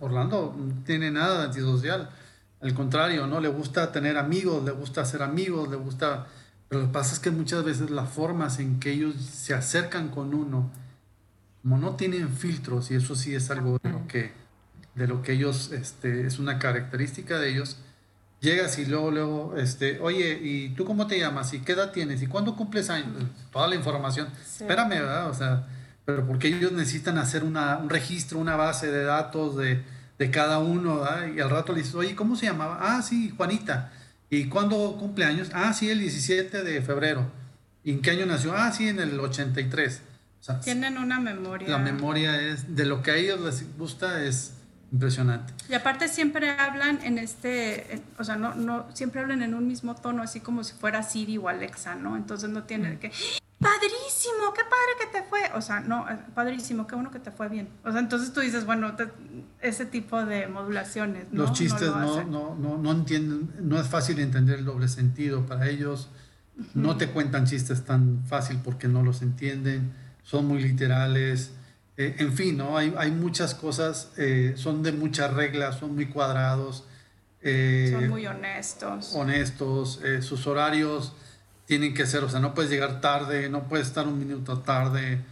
Orlando no tiene nada de antisocial. Al contrario, ¿no? Le gusta tener amigos, le gusta hacer amigos, le gusta... Pero lo que pasa es que muchas veces las formas en que ellos se acercan con uno, como no tienen filtros, y eso sí es algo de lo que, de lo que ellos, este, es una característica de ellos, llegas y luego, luego, este, oye, ¿y tú cómo te llamas? ¿Y qué edad tienes? ¿Y cuándo cumples años? Toda la información. Espérame, ¿verdad? O sea, pero porque ellos necesitan hacer una, un registro, una base de datos de, de cada uno, ¿verdad? Y al rato le dices, oye, ¿cómo se llamaba? Ah, sí, Juanita. ¿Y cuándo cumple años? Ah, sí, el 17 de febrero. ¿Y en qué año nació? Ah, sí, en el 83. Tienen una memoria. La memoria es, de lo que a ellos les gusta es impresionante. Y aparte siempre hablan en este, o sea, no, no, siempre hablan en un mismo tono, así como si fuera Siri o Alexa, ¿no? Entonces no tienen mm. que, padrísimo, qué padre que te fue. O sea, no, padrísimo, qué bueno que te fue bien. O sea, entonces tú dices, bueno, ese tipo de modulaciones. ¿no? Los chistes no, no, no, no, entienden, no es fácil entender el doble sentido para ellos. No te cuentan chistes tan fácil porque no los entienden son muy literales, eh, en fin, ¿no? Hay, hay muchas cosas, eh, son de muchas reglas, son muy cuadrados. Eh, son muy honestos. Honestos, sus horarios tienen que ser, o sea, no puedes llegar tarde, no puedes estar un minuto tarde.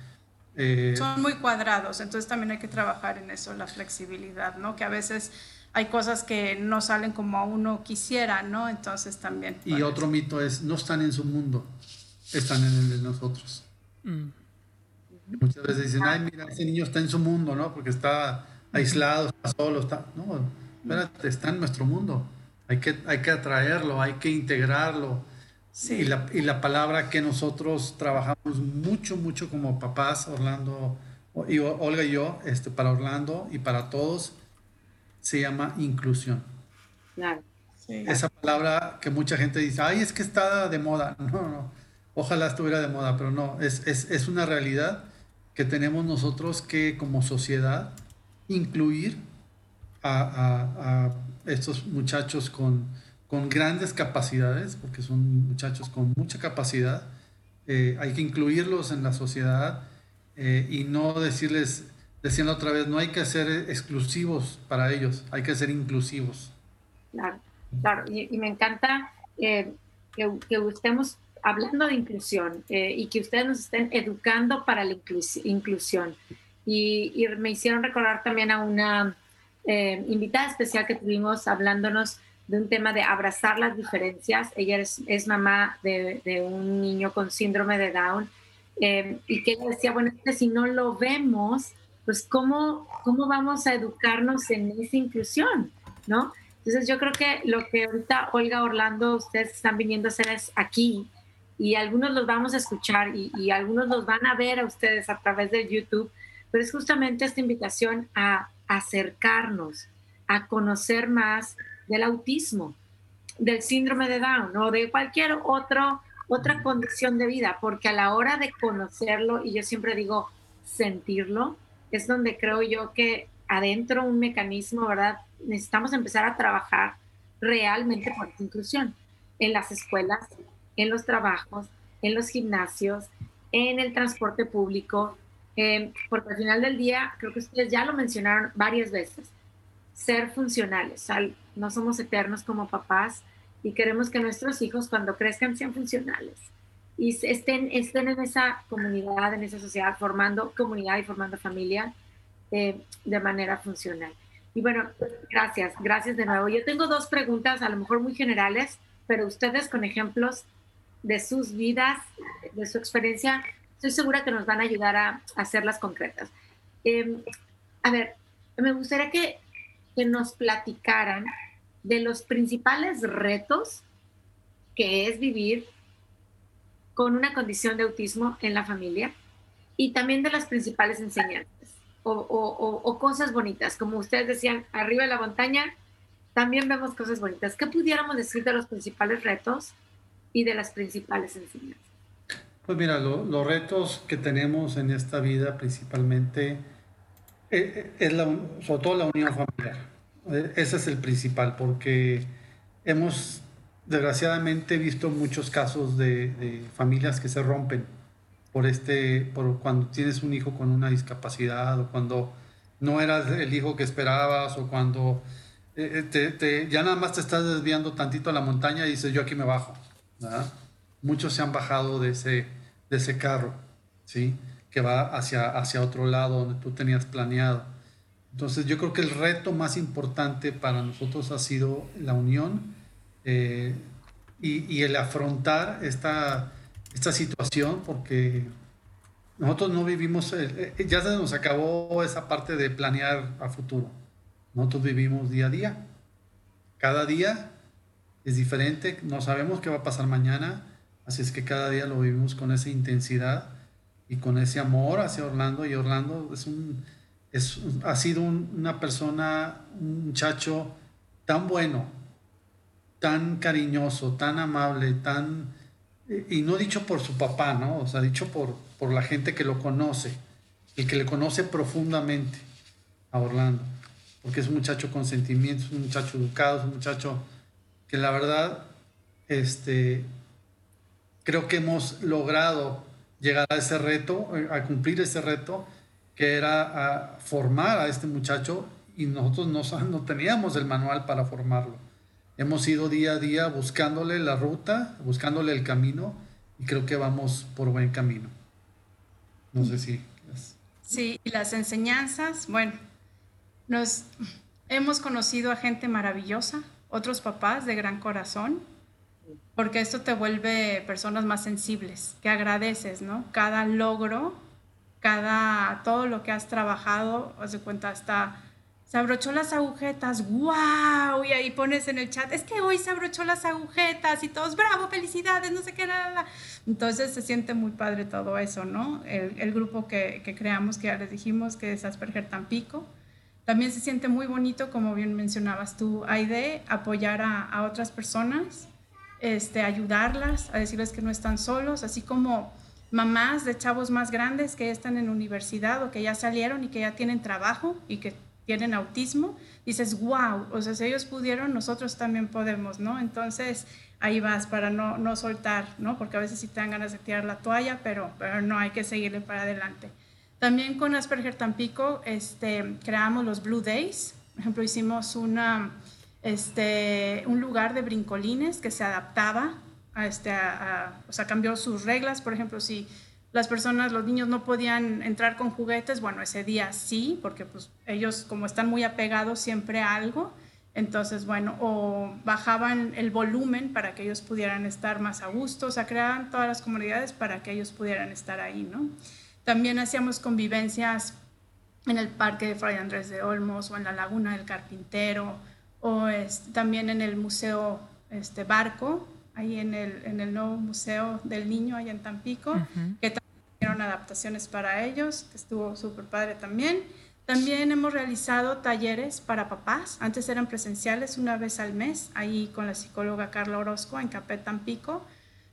son muy cuadrados, entonces también hay que trabajar en eso, la flexibilidad, ¿no? Que a veces hay cosas que no salen como uno quisiera, ¿no? Entonces también. Y otro mito es, no están en su mundo, están en el de nosotros. Mm. Muchas veces dicen, ay, mira, ese niño está en su mundo, ¿no? Porque está aislado, está solo, está... No, espérate, está en nuestro mundo. Hay que, hay que atraerlo, hay que integrarlo. Y, la, y la palabra que nosotros trabajamos mucho, mucho como papás, Orlando, y Olga y yo, este, para Orlando y para todos, se llama inclusión. Claro. Esa palabra que mucha gente dice, ay, es que está de moda. No, no, ojalá estuviera de moda, pero no, es, es, es una realidad que tenemos nosotros que como sociedad incluir a, a, a estos muchachos con, con, grandes capacidades, porque son muchachos con mucha capacidad. Eh, hay que incluirlos en la sociedad eh, y no decirles, decían otra vez, no hay que ser exclusivos para ellos, hay que ser inclusivos. Claro. Claro, y, me encanta eh, que, estemos hablando de inclusión eh, y que ustedes nos estén educando para la inclusión. Y, me hicieron recordar también a una eh, invitada especial que tuvimos hablándonos de un tema de abrazar las diferencias. Ella es, es mamá de, de, un niño con síndrome de Down y que ella decía, bueno, si no lo vemos, pues ¿cómo, cómo vamos a educarnos en esa inclusión? ¿no? Entonces yo creo que lo que ahorita Olga Orlando, ustedes están viniendo a hacer es aquí y algunos los vamos a escuchar y, algunos los van a ver a ustedes a través de YouTube, pero es justamente esta invitación a acercarnos, a conocer más del autismo, del síndrome de Down o de cualquier otro, otra condición de vida, porque a la hora de conocerlo, y yo siempre digo sentirlo, es donde creo yo que adentro un mecanismo, ¿verdad? Necesitamos empezar a trabajar realmente por la inclusión en las escuelas, en los trabajos, en los gimnasios, en el transporte público, em, porque al final del día, creo que ustedes ya lo mencionaron varias veces, ser funcionales. No somos eternos como papás y queremos que nuestros hijos cuando crezcan sean funcionales y estén, estén en esa comunidad, en esa sociedad, formando comunidad y formando familia eh, de manera funcional. Y bueno, gracias, gracias de nuevo. Yo tengo dos preguntas, a lo mejor muy generales, pero ustedes con ejemplos de sus vidas, de su experiencia, estoy segura que nos van a ayudar a, hacerlas concretas. Em, a ver, me gustaría que, que nos platicaran de los principales retos que es vivir con una condición de autismo en la familia y también de las principales enseñanzas o, cosas bonitas. Como ustedes decían, arriba de la montaña también vemos cosas bonitas. ¿Qué pudiéramos decir de los principales retos y de las principales enseñanzas? Pues mira, los retos que tenemos en esta vida principalmente eh, eh, es, sobre todo la unión familiar. Eh, ese es el principal porque hemos desgraciadamente visto muchos casos de, familias que se rompen por este, por cuando tienes un hijo con una discapacidad o cuando no eras el hijo que esperabas o cuando eh, eh, te, ya nada más te estás desviando tantito a la montaña y dices yo aquí me bajo. Muchos se han bajado de ese, de ese carro, ¿sí? que va hacia, hacia otro lado donde tú tenías planeado. Entonces yo creo que el reto más importante para nosotros ha sido la unión eh, y, y, el afrontar esta esta situación porque nosotros no vivimos, eh, eh, ya se nos acabó esa parte de planear a futuro. Nosotros vivimos día a día. Cada día es diferente, no sabemos qué va a pasar mañana, así es que cada día lo vivimos con esa intensidad y con ese amor hacia Orlando. Y Orlando es un, ha sido una persona, un muchacho tan bueno, tan cariñoso, tan amable, tan y no dicho por su papá, ¿no? O sea, dicho por, por la gente que lo conoce, el que le conoce profundamente a Orlando, porque es un muchacho con sentimientos, un muchacho educado, es un muchacho que la verdad, este, creo que hemos logrado llegar a ese reto, a cumplir ese reto, que era formar a este muchacho y nosotros no, no teníamos el manual para formarlo hemos ido día a día buscándole la ruta, buscándole el camino y creo que vamos por buen camino. No sé si... Sí, y las enseñanzas, bueno, nos hemos conocido a gente maravillosa, otros papás de gran corazón, porque esto te vuelve personas más sensibles, que agradeces, ¿no? Cada logro, cada, todo lo que has trabajado, haz de cuenta, hasta se abrochó las agujetas, wow, y ahí pones en el chat, es que hoy se abrochó las agujetas y todos, bravo, felicidades, no sé qué, nada. Entonces se siente muy padre todo eso, ¿no? El, grupo que, creamos, que ya les dijimos, que es Asperger Tampico, también se siente muy bonito, como bien mencionabas tú, Aide, apoyar a, a otras personas, este, ayudarlas, a decirles que no están solos, así como mamás de chavos más grandes que están en universidad o que ya salieron y que ya tienen trabajo y que tienen autismo, dices, wow, o sea, si ellos pudieron, nosotros también podemos, ¿no? Entonces, ahí vas para no, no soltar, ¿no? Porque a veces sí te dan ganas de tirar la toalla, pero, pero no, hay que seguirle para adelante. También con Asperger Tampico este, creamos los Blue Days. Por ejemplo, hicimos una, este, un lugar de brincolines que se adaptaba a, este, a, o sea, cambió sus reglas. Por ejemplo, si las personas, los niños no podían entrar con juguetes, bueno, ese día sí, porque pues ellos como están muy apegados siempre a algo, entonces bueno, o bajaban el volumen para que ellos pudieran estar más a gusto, o sea, creaban todas las comunidades para que ellos pudieran estar ahí, ¿no? También hacíamos convivencias en el parque de Fray Andrés de Olmos o en la Laguna del Carpintero o también en el Museo este, Barco, ahí en el, en el nuevo Museo del Niño, allá en Tampico, que también hicieron adaptaciones para ellos, que estuvo súper padre también. También hemos realizado talleres para papás, antes eran presenciales una vez al mes, ahí con la psicóloga Carla Orozco en Capet Tampico,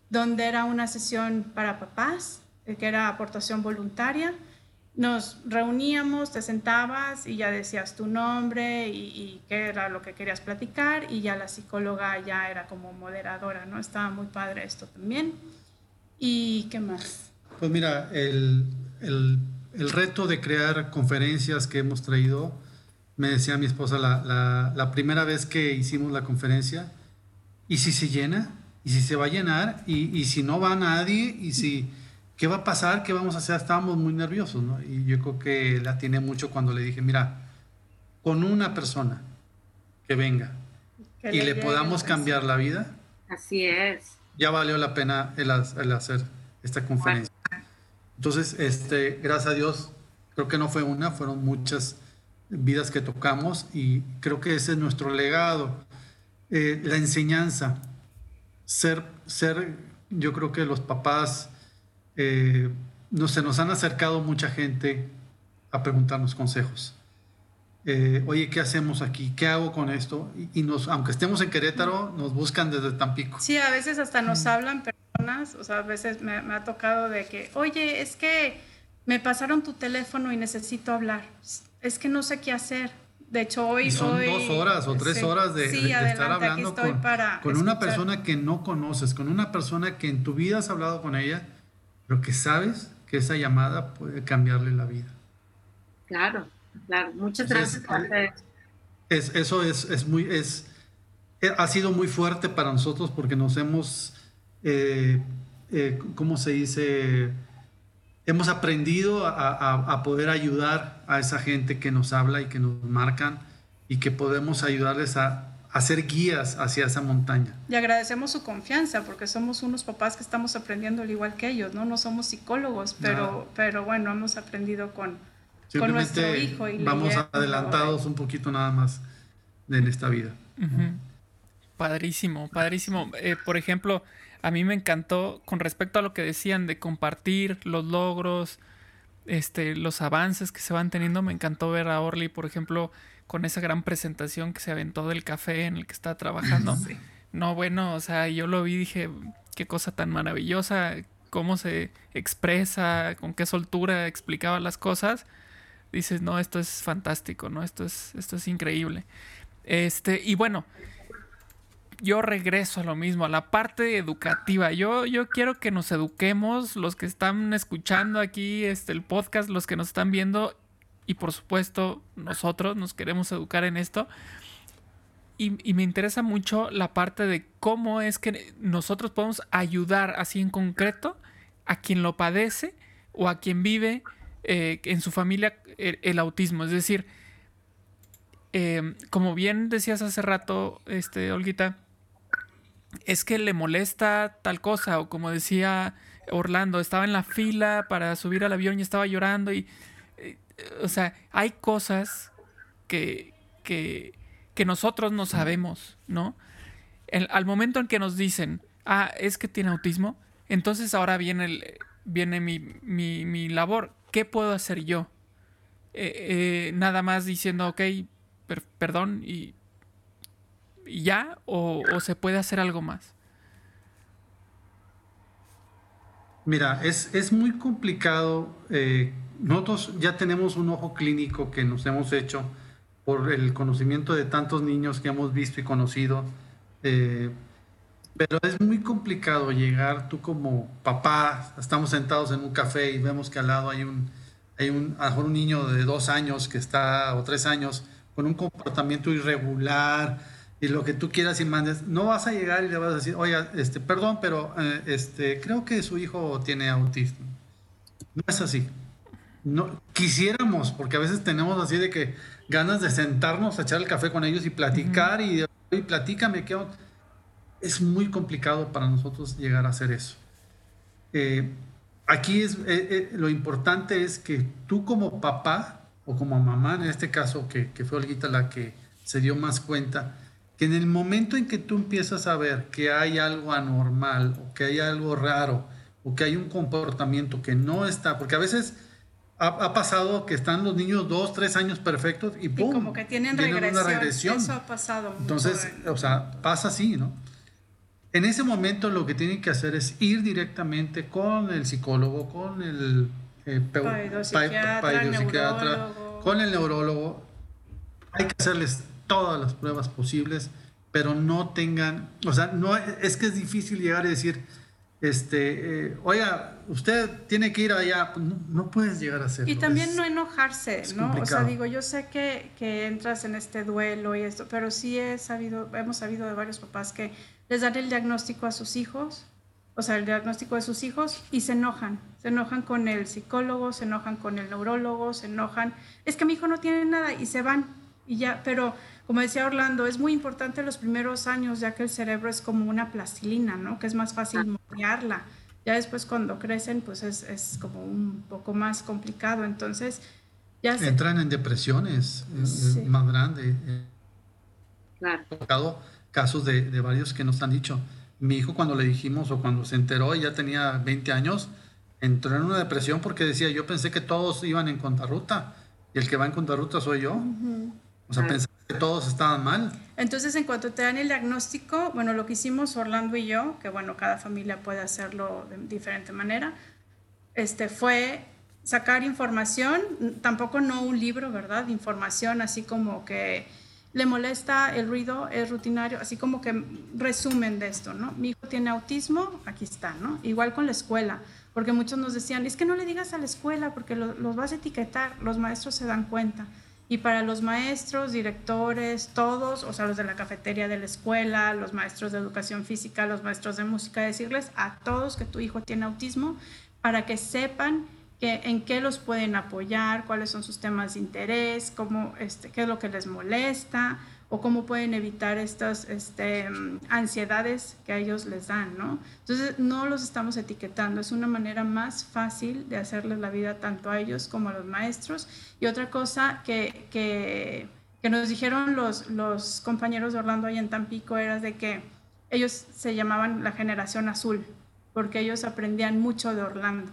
donde era una sesión para papás, eh, que era aportación voluntaria nos reuníamos, te sentabas y ya decías tu nombre y, qué era lo que querías platicar y ya la psicóloga ya era como moderadora, ¿no? Estaba muy padre esto también. ¿Y qué más? Pues mira, el, el, el reto de crear conferencias que hemos traído, me decía mi esposa la, la, la, primera vez que hicimos la conferencia, ¿y si se llena? ¿Y si se va a llenar? ¿Y, y si no va nadie? ¿Y si ¿qué va a pasar? ¿Qué vamos a hacer? Estábamos muy nerviosos, ¿no? Y yo creo que la tiene mucho cuando le dije, mira, con una persona que venga y le, podamos cambiar la vida. Así es. Ya valió la pena el, hacer esta conferencia. Entonces, este, gracias a Dios, creo que no fue una, fueron muchas vidas que tocamos y creo que ese es nuestro legado. Eh, la enseñanza, ser, ser, yo creo que los papás eh, no, se nos han acercado mucha gente a preguntarnos consejos. Eh, oye, ¿qué hacemos aquí? ¿Qué hago con esto? Y, nos, aunque estemos en Querétaro, nos buscan desde Tampico. Sí, a veces hasta nos mm. hablan personas, o sea, a veces me, ha tocado de que, oye, es que me pasaron tu teléfono y necesito hablar. Es que no sé qué hacer. De hecho, hoy... son dos horas o tres horas de, estar hablando con, con una persona que no conoces, con una persona que en tu vida has hablado con ella pero que sabes que esa llamada puede cambiarle la vida. Claro, claro. Muchas gracias. Es, eso es, es muy, es, eh, ha sido muy fuerte para nosotros porque nos hemos, eh, eh, ¿cómo se dice? Hemos aprendido a, poder ayudar a esa gente que nos habla y que nos marcan y que podemos ayudarles a hacer guías hacia esa montaña. Y agradecemos su confianza porque somos unos papás que estamos aprendiendo al igual que ellos, ¿no? No somos psicólogos, pero, pero bueno, hemos aprendido con, con nuestro hijo. Y vamos adelantados un poquito nada más en esta vida. Padrísimo, padrísimo. Eh, por ejemplo, a mí me encantó con respecto a lo que decían de compartir los logros, este, los avances que se van teniendo. Me encantó ver a Orly, por ejemplo, con esa gran presentación que se aventó del café en el que está trabajando. No, bueno, o sea, yo lo vi y dije, qué cosa tan maravillosa, cómo se expresa, con qué soltura explicaba las cosas. Dices, no, esto es fantástico, ¿no? Esto es, esto es increíble. Este, y bueno, yo regreso a lo mismo, a la parte educativa. Yo, yo quiero que nos eduquemos, los que están escuchando aquí este, el podcast, los que nos están viendo, y por supuesto nosotros nos queremos educar en esto. Y, me interesa mucho la parte de cómo es que nosotros podemos ayudar así en concreto a quien lo padece o a quien vive eh, en su familia el, autismo. Es decir, em, como bien decías hace rato, este, Olguita, es que le molesta tal cosa, o como decía Orlando, estaba en la fila para subir al avión y estaba llorando y o sea, hay cosas que, que, que nosotros no sabemos, ¿no? al momento en que nos dicen, ah, es que tiene autismo, entonces ahora viene, el, viene mi, mi, mi labor. ¿Qué puedo hacer yo? Eh, eh, nada más diciendo, ok, perdón, y, ya, o, se puede hacer algo más. Mira, es, es muy complicado. Eh, nosotros ya tenemos un ojo clínico que nos hemos hecho por el conocimiento de tantos niños que hemos visto y conocido. pero es muy complicado llegar tú como papá, estamos sentados en un café y vemos que al lado hay un, hay un, mejor un niño de dos años que está, o tres años, con un comportamiento irregular y lo que tú quieras y mandes, no vas a llegar y le vas a decir, oiga, este, perdón, pero eh, este, creo que su hijo tiene autismo. No es así. No, quisiéramos, porque a veces tenemos así de que ganas de sentarnos a echar el café con ellos y platicar y, y platícame qué es muy complicado para nosotros llegar a hacer eso. Eh, aquí es eh, lo importante es que tú como papá o como mamá, en este caso, que, que fue Olguita la que se dio más cuenta, que en el momento en que tú empiezas a ver que hay algo anormal o que hay algo raro o que hay un comportamiento que no está, porque a veces ha, pasado que están los niños dos, tres años perfectos y ¡pum! como que tienen regresión. Una regresión. Eso ha pasado. Entonces, o sea, pasa así, ¿no? En ese momento lo que tienen que hacer es ir directamente con el psicólogo, con el eh, con el neurólogo. Hay que hacerles todas las pruebas posibles, pero no tengan, o sea, no es que es difícil llegar y decir, este, eh, oiga, usted tiene que ir allá, pues no, puedes llegar a hacerlo. Y también no enojarse, ¿no? O sea, digo, yo sé que, que, entras en este duelo y esto, pero sí he sabido, hemos sabido de varios papás que les dan el diagnóstico a sus hijos o sea, el diagnóstico de sus hijos y se enojan. Se enojan con el psicólogo, se enojan con el neurólogo, se enojan. Es que mi hijo no tiene nada y se van y ya. Pero como decía Orlando, es muy importante los primeros años, ya que el cerebro es como una plastilina, ¿no? Que es más fácil moldearla. Ya después cuando crecen, pues es, es como un poco más complicado. Entonces, ya Entran en depresiones más grandes. Claro. Casos de, de varios que nos han dicho mi hijo cuando le dijimos o cuando se enteró, ya tenía 20 años, entró en una depresión porque decía, yo pensé que todos iban en contrarruta y el que va en contrarruta soy yo. O sea, pensé todos estaban mal. Entonces, en cuanto te dan el diagnóstico, bueno, lo que hicimos Orlando y yo, que bueno, cada familia puede hacerlo de diferente manera, este, fue sacar información, tampoco no un libro, ¿verdad? Información así como que le molesta el ruido, es rutinario, así como que resumen de esto, ¿no? Mi hijo tiene autismo, aquí está, ¿no? Igual con la escuela, porque muchos nos decían, es que no le digas a la escuela porque los vas a etiquetar, los maestros se dan cuenta. Y para los maestros, directores, todos, o sea, los de la cafetería de la escuela, los maestros de educación física, los maestros de música, decirles a todos que tu hijo tiene autismo para que sepan en qué los pueden apoyar, cuáles son sus temas de interés, cómo, este, qué es lo que les molesta o cómo pueden evitar estas este, ansiedades que a ellos les dan, ¿no? Entonces, no los estamos etiquetando, es una manera más fácil de hacerles la vida tanto a ellos como a los maestros. Y otra cosa que, que, que nos dijeron los, los compañeros de Orlando ahí en Tampico era de que ellos se llamaban la generación azul, porque ellos aprendían mucho de Orlando.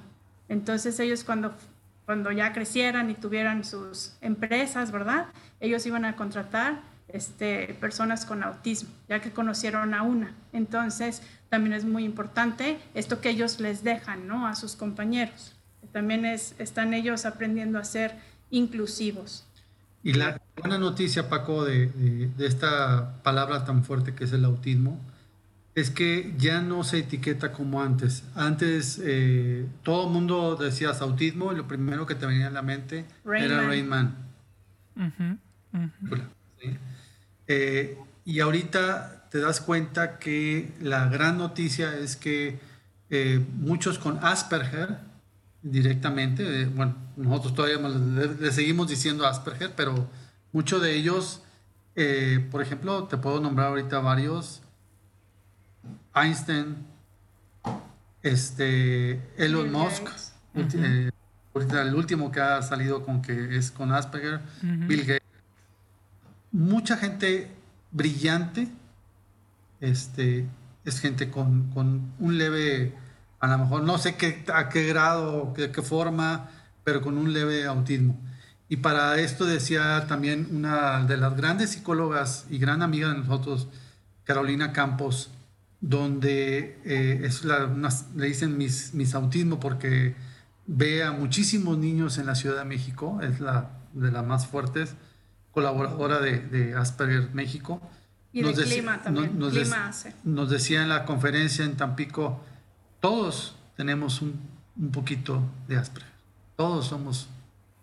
Entonces ellos cuando, cuando ya crecieran y tuvieran sus empresas, ¿verdad? Ellos iban a contratar este, personas con autismo, ya que conocieron a una. Entonces también es muy importante esto que ellos les dejan, ¿no? A sus compañeros. También es, están ellos aprendiendo a ser inclusivos. Y la buena noticia, Paco, de, de esta palabra tan fuerte que es el autismo, es que ya no se etiqueta como antes. Antes eh, todo el mundo decía autismo y lo primero que te venía a la mente era Rain Man. Eh, y ahorita te das cuenta que la gran noticia es que eh, muchos con Asperger directamente, bueno, nosotros todavía le, seguimos diciendo Asperger, pero muchos de ellos, por ejemplo, te puedo nombrar ahorita varios, Einstein, este, Elon Musk, eh, el último que ha salido con que es con Asperger, Bill Gates. Mucha gente brillante, este, es gente con, con, un leve, a lo mejor no sé qué, a qué grado, qué, qué forma, pero con un leve autismo. Y para esto decía también una de las grandes psicólogas y gran amiga de nosotros, Carolina Campos, donde eh, es la, le dicen mis, mis autismo porque ve a muchísimos niños en la Ciudad de México, es la de las más fuertes, colaboradora de, de Asperger México. Y nos clima también, nos, nos, decía en la conferencia en Tampico, todos tenemos un, un poquito de Asperger, todos somos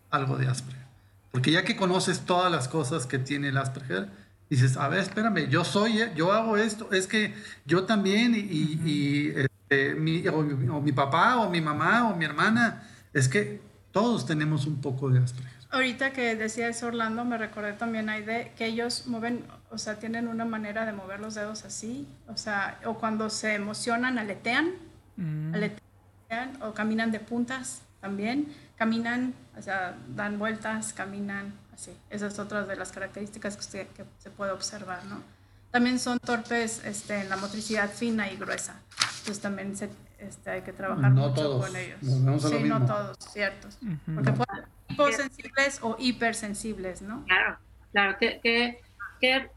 algo de Asperger. Porque ya que conoces todas las cosas que tiene el Asperger, dices, a ver, espérame, yo soy, eh, yo hago esto, es que yo también, y, este, mi, o, mi papá, o mi mamá, o mi hermana, es que todos tenemos un poco de Asperger. Ahorita que decía eso Orlando, me recordé también de que ellos mueven, o sea, tienen una manera de mover los dedos así, o sea, o cuando se emocionan, aletean, mm. aletean o caminan de puntas también, caminan, o sea, dan vueltas, caminan así. Esa es otra de las características que, que se puede observar, ¿no? También son torpes este, en la motricidad fina y gruesa. Entonces también se, este, hay que trabajar mucho con ellos. sí, no todos, ciertos. Porque pueden ser hiposensibles o hipersensibles, ¿no? Claro, claro. Que, que,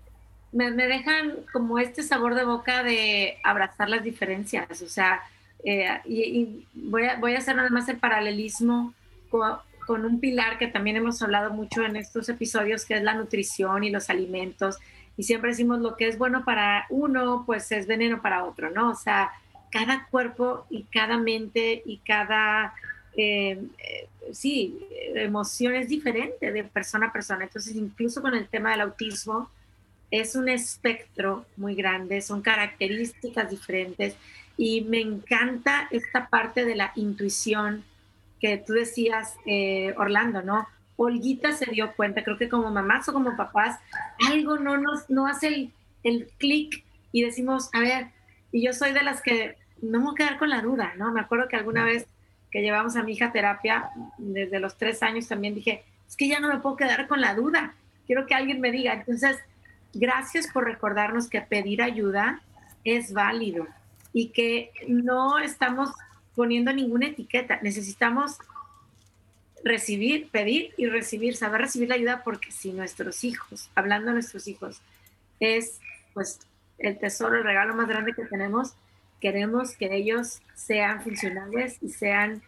me, me, dejan como este sabor de boca de abrazar las diferencias. O sea, eh, y, voy, a, voy a hacer nada más el paralelismo con, un pilar que también hemos hablado mucho en estos episodios, que es la nutrición y los alimentos. Y siempre decimos lo que es bueno para uno, pues es veneno para otro, ¿no? O sea, cada cuerpo y cada mente y cada, eh, eh, sí, emoción es diferente de persona a persona. Entonces, incluso con el tema del autismo, es un espectro muy grande, son características diferentes y me encanta esta parte de la intuición que tú decías, eh, Orlando, ¿no? Olguita se dio cuenta, creo que como mamás o como papás, algo no nos no hace el, el clic y decimos, a ver, y yo soy de las que no me voy a quedar con la duda, ¿no? Me acuerdo que alguna vez que llevamos a mi hija a terapia, desde los tres años también dije, es que ya no me puedo quedar con la duda, quiero que alguien me diga. Entonces, gracias por recordarnos que pedir ayuda es válido y que no estamos poniendo ninguna etiqueta. Necesitamos recibir, pedir y recibir, saber recibir la ayuda porque si nuestros hijos, hablando de nuestros hijos, es pues el tesoro, el regalo más grande que tenemos, queremos que ellos sean funcionales y sean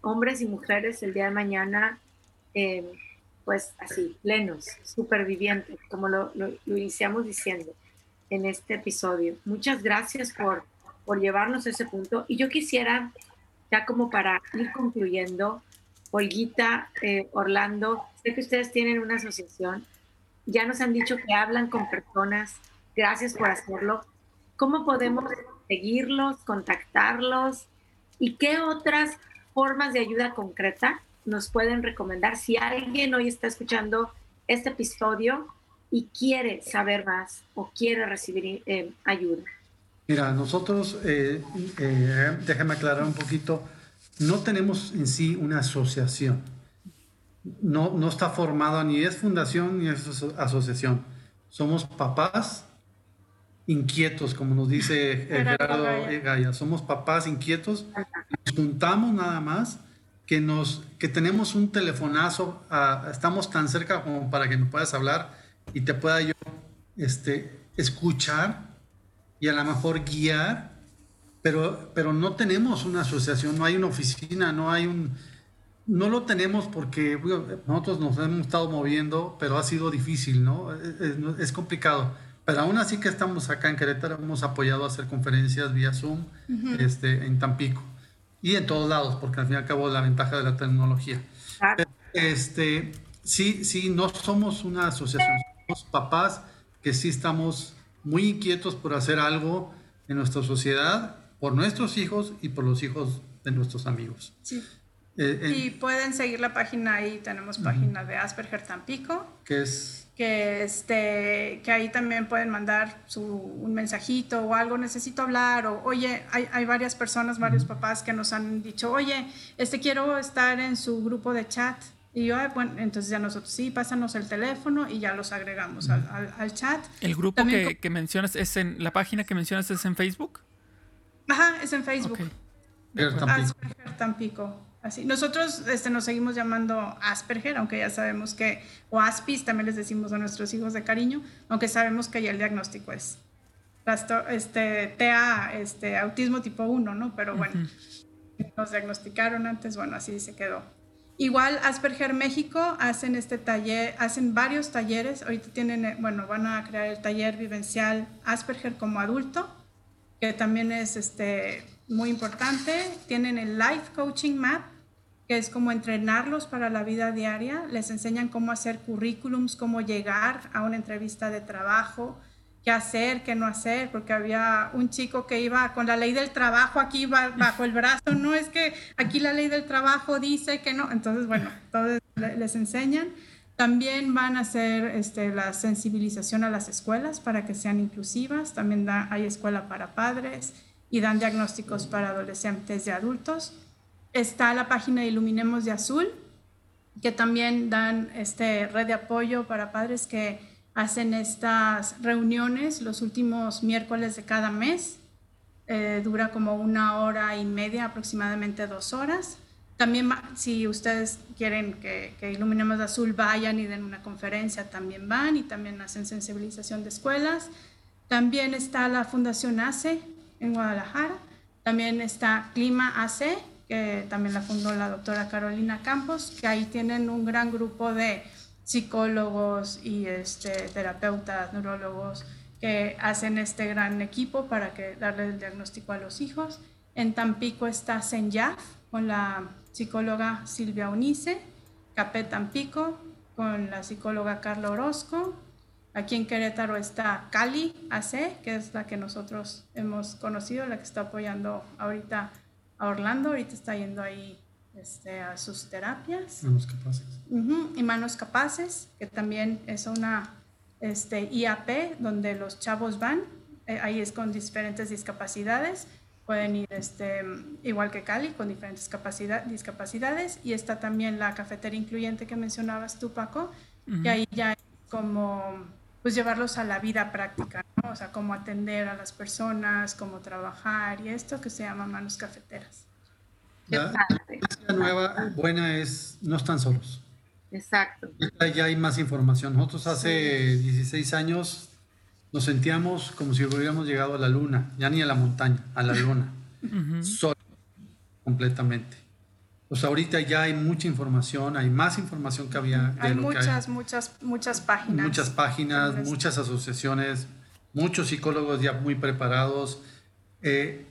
hombres y mujeres el día de mañana, eh, pues así, plenos, supervivientes, como lo, lo, lo iniciamos diciendo en este episodio. Muchas gracias por, por llevarnos a ese punto. Y yo quisiera ya como para ir concluyendo, Olguita, eh, Orlando, sé que ustedes tienen una asociación, ya nos han dicho que hablan con personas, gracias por hacerlo. ¿Cómo podemos seguirlos, contactarlos y qué otras formas de ayuda concreta nos pueden recomendar si alguien hoy está escuchando este episodio y quiere saber más o quiere recibir eh, ayuda? Mira, nosotros, eh, eh, déjame aclarar un poquito, no tenemos en sí una asociación. No, no está formada ni es fundación ni es asociación. Somos papás inquietos, como nos dice Gerardo Gaya. Somos papás inquietos. Nos juntamos nada más que, nos, que tenemos un telefonazo, estamos tan cerca como para que nos puedas hablar y te pueda yo este, escuchar y a lo mejor guiar, pero, pero no tenemos una asociación, no hay una oficina, no hay un... No lo tenemos porque nosotros nos hemos estado moviendo, pero ha sido difícil, ¿no? Es, complicado. Pero aún así que estamos acá en Querétaro, hemos apoyado a hacer conferencias vía Zoom este, en Tampico y en todos lados, porque al fin y al cabo la ventaja de la tecnología. este, sí, sí, no somos una asociación, somos papás que sí estamos muy inquietos por hacer algo en nuestra sociedad, por nuestros hijos y por los hijos de nuestros amigos. Sí. Eh, y pueden seguir la página ahí, tenemos página de Asperger Tampico. Que es... Que, este, que ahí también pueden mandar su, un mensajito o algo, necesito hablar, o oye, hay, hay varias personas, varios papás que nos han dicho, oye, este, quiero estar en su grupo de chat, Y yo, bueno, entonces ya nosotros sí, pásanos el teléfono y ya los agregamos al, al, chat. ¿El grupo que, que, mencionas es en, la página que mencionas es en Facebook? Ajá, es en Facebook. Asperger Tampico. Así. Nosotros este, nos seguimos llamando Asperger, aunque ya sabemos que, o Aspis también les decimos a nuestros hijos de cariño, aunque sabemos que ya el diagnóstico es este, TEA, este, autismo tipo 1, ¿no? Pero bueno, nos diagnosticaron antes, bueno, así se quedó. Igual Asperger México hacen este taller, hacen varios talleres. Ahorita tienen, eh, bueno, van a crear el taller vivencial Asperger como adulto, que también es este, muy importante. Tienen el Life Coaching Map, que es como entrenarlos para la vida diaria. Les enseñan cómo hacer currículums, cómo llegar a una entrevista de trabajo, qué hacer, qué no hacer, porque había un chico que iba con la ley del trabajo aquí bajo el brazo, no es que aquí la ley del trabajo dice que no, entonces bueno, todos les enseñan. También van a hacer este, la sensibilización a las escuelas para que sean inclusivas, también hay escuela para padres y dan diagnósticos para adolescentes y adultos. Está la página de Iluminemos de Azul, que también dan este, red de apoyo para padres que hacen estas reuniones los últimos miércoles de cada mes. Eh, dura como una hora y media, aproximadamente dos horas. También si ustedes quieren que, Iluminemos de Azul vayan y den una conferencia, también van y también hacen sensibilización de escuelas. También está la Fundación ACE en Guadalajara. También está Clima AC, que también la fundó la doctora Carolina Campos, que ahí tienen un gran grupo de psicólogos y este, terapeutas, neurólogos que hacen este gran equipo para que darle el diagnóstico a los hijos. En Tampico está Senyaf con la psicóloga Silvia Unice, Capé Tampico con la psicóloga Carla Orozco. Aquí en Querétaro está Cali AC, que es la que nosotros hemos conocido, la que está apoyando ahorita a Orlando. Ahorita está yendo ahí este, a sus terapias. Manos capaces. y manos capaces, que también es una este, IAP donde los chavos van, eh, ahí es con diferentes discapacidades, pueden ir este, igual que Cali, con diferentes capacidad, discapacidades, y está también la cafetería incluyente que mencionabas tú, Paco, que ahí ya es como pues llevarlos a la vida práctica, ¿no? o sea, cómo atender a las personas, cómo trabajar y esto que se llama manos cafeteras. La, nueva buena es no están solos. Exacto. Ya hay más información. Nosotros hace 16 años nos sentíamos como si hubiéramos llegado a la luna, ya ni a la montaña, a la luna. Solo, completamente. Pues ahorita ya hay mucha información, hay más información que había. hay muchas, muchas, muchas páginas. Muchas páginas, muchas asociaciones, muchos psicólogos ya muy preparados. Eh,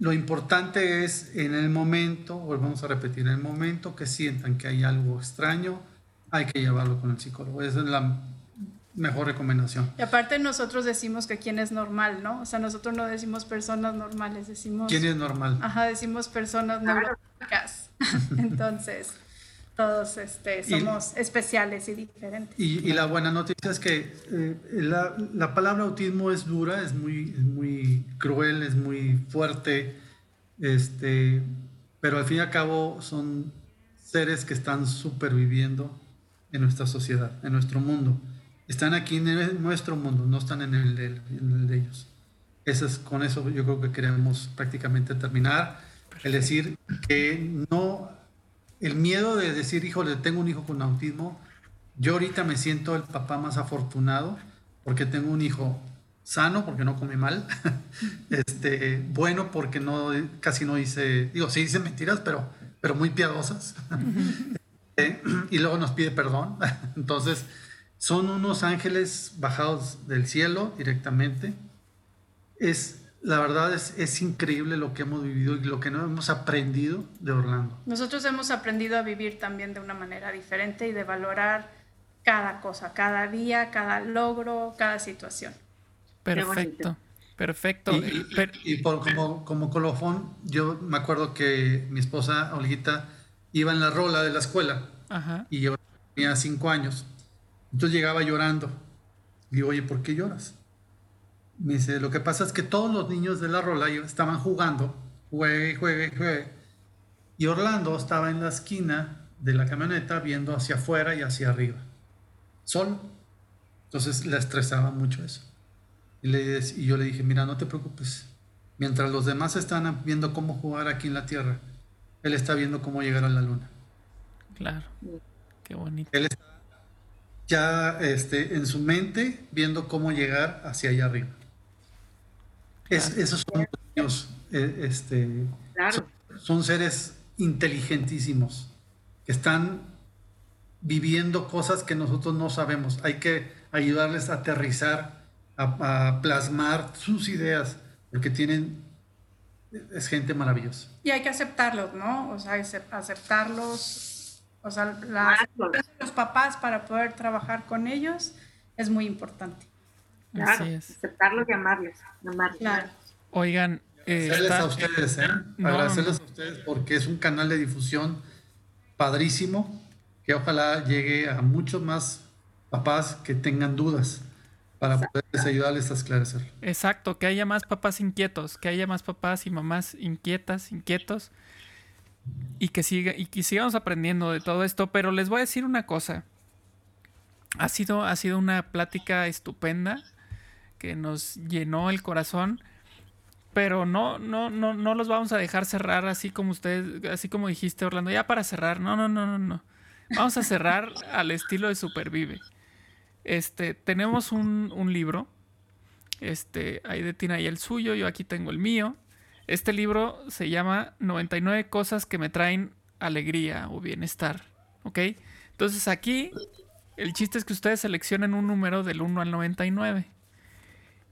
lo importante es en el momento, volvemos a repetir, en el momento que sientan que hay algo extraño, hay que llevarlo con el psicólogo. Esa es la mejor recomendación. Y aparte nosotros decimos que quién es normal, ¿no? O sea, nosotros no decimos personas normales, decimos... ¿Quién es normal? Aja, decimos personas neuróticas. Entonces, todos este, somos especiales y diferentes. Y, la buena noticia es que eh, la, la, palabra autismo es dura, es muy, muy cruel, es muy fuerte, este, pero al fin y al cabo son seres que están superviviendo en nuestra sociedad, en nuestro mundo. Están aquí en nuestro mundo, no están en el de, en el de ellos. Eso es, con eso yo creo que queremos prácticamente terminar. El decir que no el miedo de decir, híjole, tengo un hijo con autismo, yo ahorita me siento el papá más afortunado porque tengo un hijo sano porque no come mal, este, bueno porque no, casi no dice, digo, sí dice mentiras, pero, pero muy piadosas, eh, y luego nos pide perdón, entonces son unos ángeles bajados del cielo directamente, es la verdad es, es, increíble lo que hemos vivido y lo que no hemos aprendido de Orlando. Nosotros hemos aprendido a vivir también de una manera diferente y de valorar cada cosa, cada día, cada logro, cada situación. Perfecto, perfecto. Y, por, como, como colofón, yo me acuerdo que mi esposa, Olguita, iba en la rola de la escuela y yo tenía cinco años. Entonces llegaba llorando. Digo, oye, ¿por qué lloras? Me dice, lo que pasa es que todos los niños de la rola estaban jugando, juegue, juegue, juegue. Y Orlando estaba en la esquina de la camioneta viendo hacia afuera y hacia arriba, solo. Entonces le estresaba mucho eso. Y, le, y yo le dije, mira, no te preocupes. Mientras los demás están viendo cómo jugar aquí en la Tierra, él está viendo cómo llegar a la Luna. Claro. Qué bonito. Él está ya este, en su mente viendo cómo llegar hacia allá arriba. esos son niños, eh, este, son, seres inteligentísimos que están viviendo cosas que nosotros no sabemos. Hay que ayudarles a aterrizar, a, plasmar sus ideas, porque tienen, es gente maravillosa. Y hay que aceptarlos, ¿no? O sea, aceptarlos o sea, los papás para poder trabajar con ellos es muy importante. Claro, aceptarlos y amarlos. Claro. Oigan, eh, agradecerles a ustedes, ¿eh? agradecerles a ustedes porque es un canal de difusión padrísimo que ojalá llegue a muchos más papás que tengan dudas para poderles ayudarles a esclarecer. Exacto, que haya más papás inquietos, que haya más papás y mamás inquietas, inquietos y que, siga, y que sigamos aprendiendo de todo esto. Pero les voy a decir una cosa. Ha sido, ha sido una plática estupenda que nos llenó el corazón. Pero no, no, no, no los vamos a dejar cerrar así como ustedes, así como dijiste, Orlando, ya para cerrar. No, no, no, no, no. Vamos a cerrar al estilo de Supervive. Este, tenemos un, un libro. Este, ahí de Tina y el suyo, yo aquí tengo el mío. Este libro se llama 99 cosas que me traen alegría o bienestar. ¿Ok? Entonces aquí el chiste es que ustedes seleccionen un número del 1 al 99.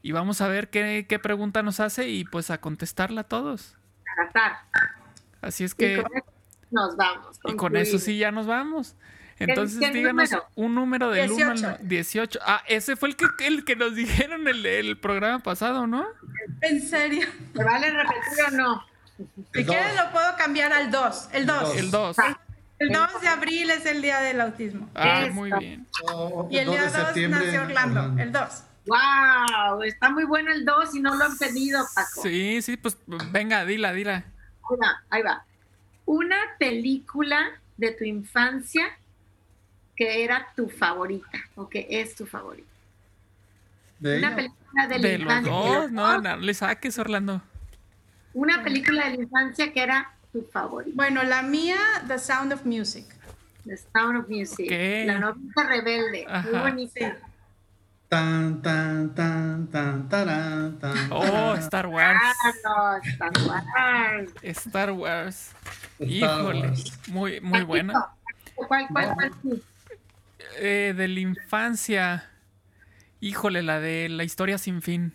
Y vamos a ver qué, pregunta nos hace y pues a contestarla a todos. Así es que... Y con eso nos vamos. Y con eso sí ya nos vamos. Entonces díganos un número del 1 al 18. Ah, ese fue el que, el que nos dijeron el, el programa pasado, ¿no? ¿En serio? ¿Me vale repetir o no? Si quieres lo puedo cambiar al 2. El 2. El 2. El 2 de abril es el día del autismo. Ah, muy bien. y el día 2 nació Orlando. El 2. ¡Wow! Está muy bueno el 2 y no lo han pedido, Paco. Sí, sí, pues venga, dila, dila. Ahí va, ahí va. Una película de tu infancia que era tu favorita o que es tu favorita. una película de, la infancia. Los no, no, le saques, Orlando. Una película de la infancia que era tu favorita. Bueno, la mía, The Sound of Music. The Sound of Music. La novia rebelde. Muy bonita. Tan, tan, tan, tan, tan, tan. Oh, Star Wars. Ah, Star Wars. Star Wars. Híjole, muy, muy buena. ¿Cuál, cuál, cuál? Eh, de la infancia. Híjole, la de la historia sin fin.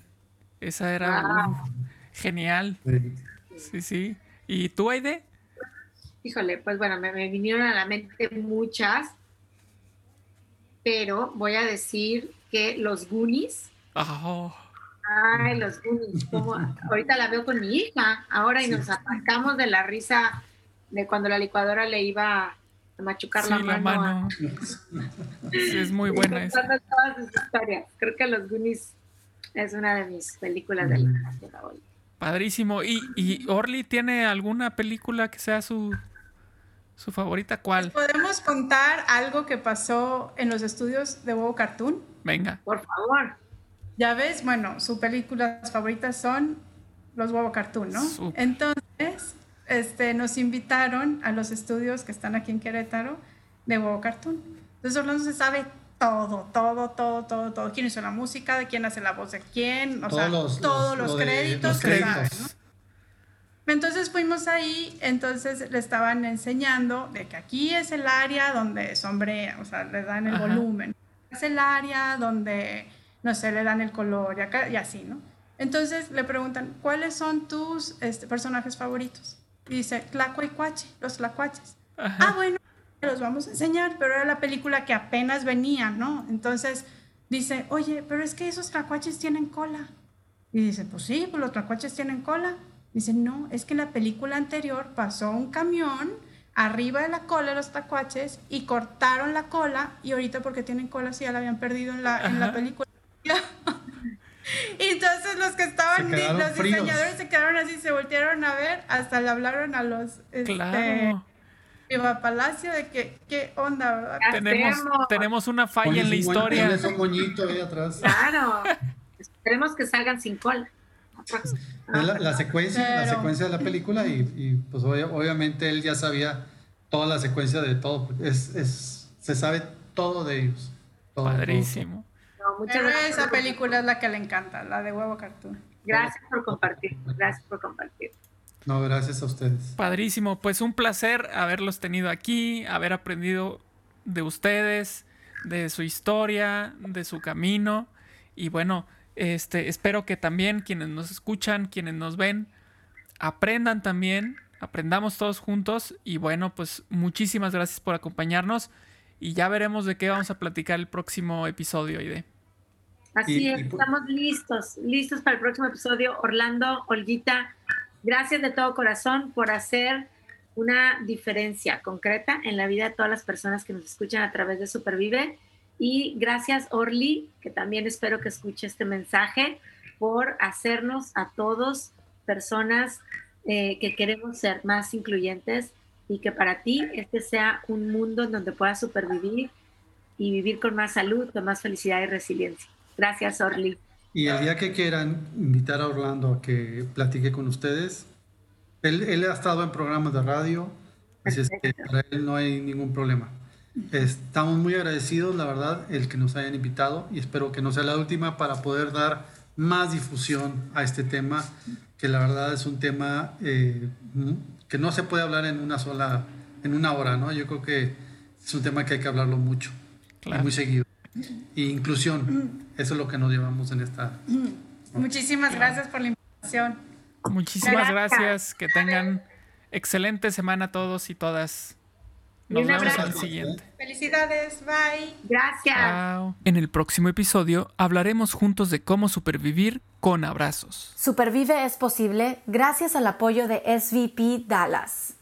Esa era genial. Sí, sí. ¿Y tú, Aide? Híjole, pues bueno, me, vinieron a la mente muchas, pero voy a decir que los Goonies. Oh. Ay, los Goonies. ahorita la veo con mi hija, ahora y nos atacamos de la risa de cuando la licuadora le iba machucar la, mano. es muy buena esa. Creo que Los Goonies es una de mis películas de la mm. Padrísimo. ¿Y, ¿Y Orly tiene alguna película que sea su, su favorita? ¿Cuál? ¿Podemos contar algo que pasó en los estudios de Huevo Cartoon? Venga. Por favor. Ya ves, bueno, sus películas favoritas son los Huevo Cartoon, ¿no? Entonces, este, nos invitaron a los estudios que están aquí en Querétaro de Huevo Cartoon. Entonces Orlando se sabe todo, todo, todo, todo, todo. ¿Quién hizo la música? ¿De quién hace la voz de quién? O sea, todos los, créditos. Entonces fuimos ahí, entonces le estaban enseñando de que aquí es el área donde sombrea, o sea, le dan el volumen. Es el área donde, no sé, le dan el color y, acá, y así, ¿no? Entonces le preguntan, ¿cuáles son tus este, personajes favoritos? Dice Tlacuache, los tlacuaches. Ah, bueno, los vamos a enseñar, pero era la película que apenas venía, ¿no? Entonces dice, oye, pero es que esos tlacuaches tienen cola. Y dice, pues sí, pues los tlacuaches tienen cola. Dice, no, es que en la película anterior pasó un camión arriba de la cola de los tacuaches y cortaron la cola y ahorita porque tienen cola sí ya la habían perdido en la, en la película. Y entonces los que estaban, los diseñadores se quedaron así, se voltearon a ver, hasta le hablaron a los... Este, claro. Viva Palacio de que, qué onda, ¿verdad? Tenemos, tenemos una falla en la historia. Pones un moñito ahí atrás. Claro. Esperemos que salgan sin cola. La, la, secuencia, la secuencia de la película y, y pues obviamente él ya sabía toda la secuencia de todo. Es, es, se sabe todo de ellos. Todo, Padrísimo. No, Pero esa película es la que le encanta, la de Huevo Cartoon. Gracias por compartir. Gracias por compartir. No, gracias a ustedes. Padrísimo. Pues un placer haberlos tenido aquí, haber aprendido de ustedes, de su historia, de su camino. Y bueno, este, espero que también quienes nos escuchan, quienes nos ven, aprendan también, aprendamos todos juntos. Y bueno, pues muchísimas gracias por acompañarnos. Y ya veremos de qué vamos a platicar el próximo episodio, Ide. Así es, estamos listos, listos para el próximo episodio. Orlando, Olguita, gracias de todo corazón por hacer una diferencia concreta en la vida de todas las personas que nos escuchan a través de Supervive. Y gracias, Orly, que también espero que escuche este mensaje, por hacernos a todos personas eh, que queremos ser más incluyentes y que para ti este sea un mundo en donde puedas supervivir y vivir con más salud, con más felicidad y resiliencia. Gracias, Orly. Y el día que quieran invitar a Orlando a que platique con ustedes, él, él ha estado en programas de radio, así es que para él no hay ningún problema. Estamos muy agradecidos, la verdad, el que nos hayan invitado y espero que no sea la última para poder dar más difusión a este tema, que la verdad es un tema eh, que no se puede hablar en una sola, en una hora, ¿no? Yo creo que es un tema que hay que hablarlo mucho y muy seguido. Y inclusión, eso es lo que nos llevamos en esta. Muchísimas gracias por la invitación. Muchísimas gracias. Que tengan excelente semana todos y todas. Nos vemos al siguiente. Felicidades, bye. Gracias. En el próximo episodio hablaremos juntos de cómo supervivir con abrazos. Supervive es posible gracias al apoyo de SVP Dallas.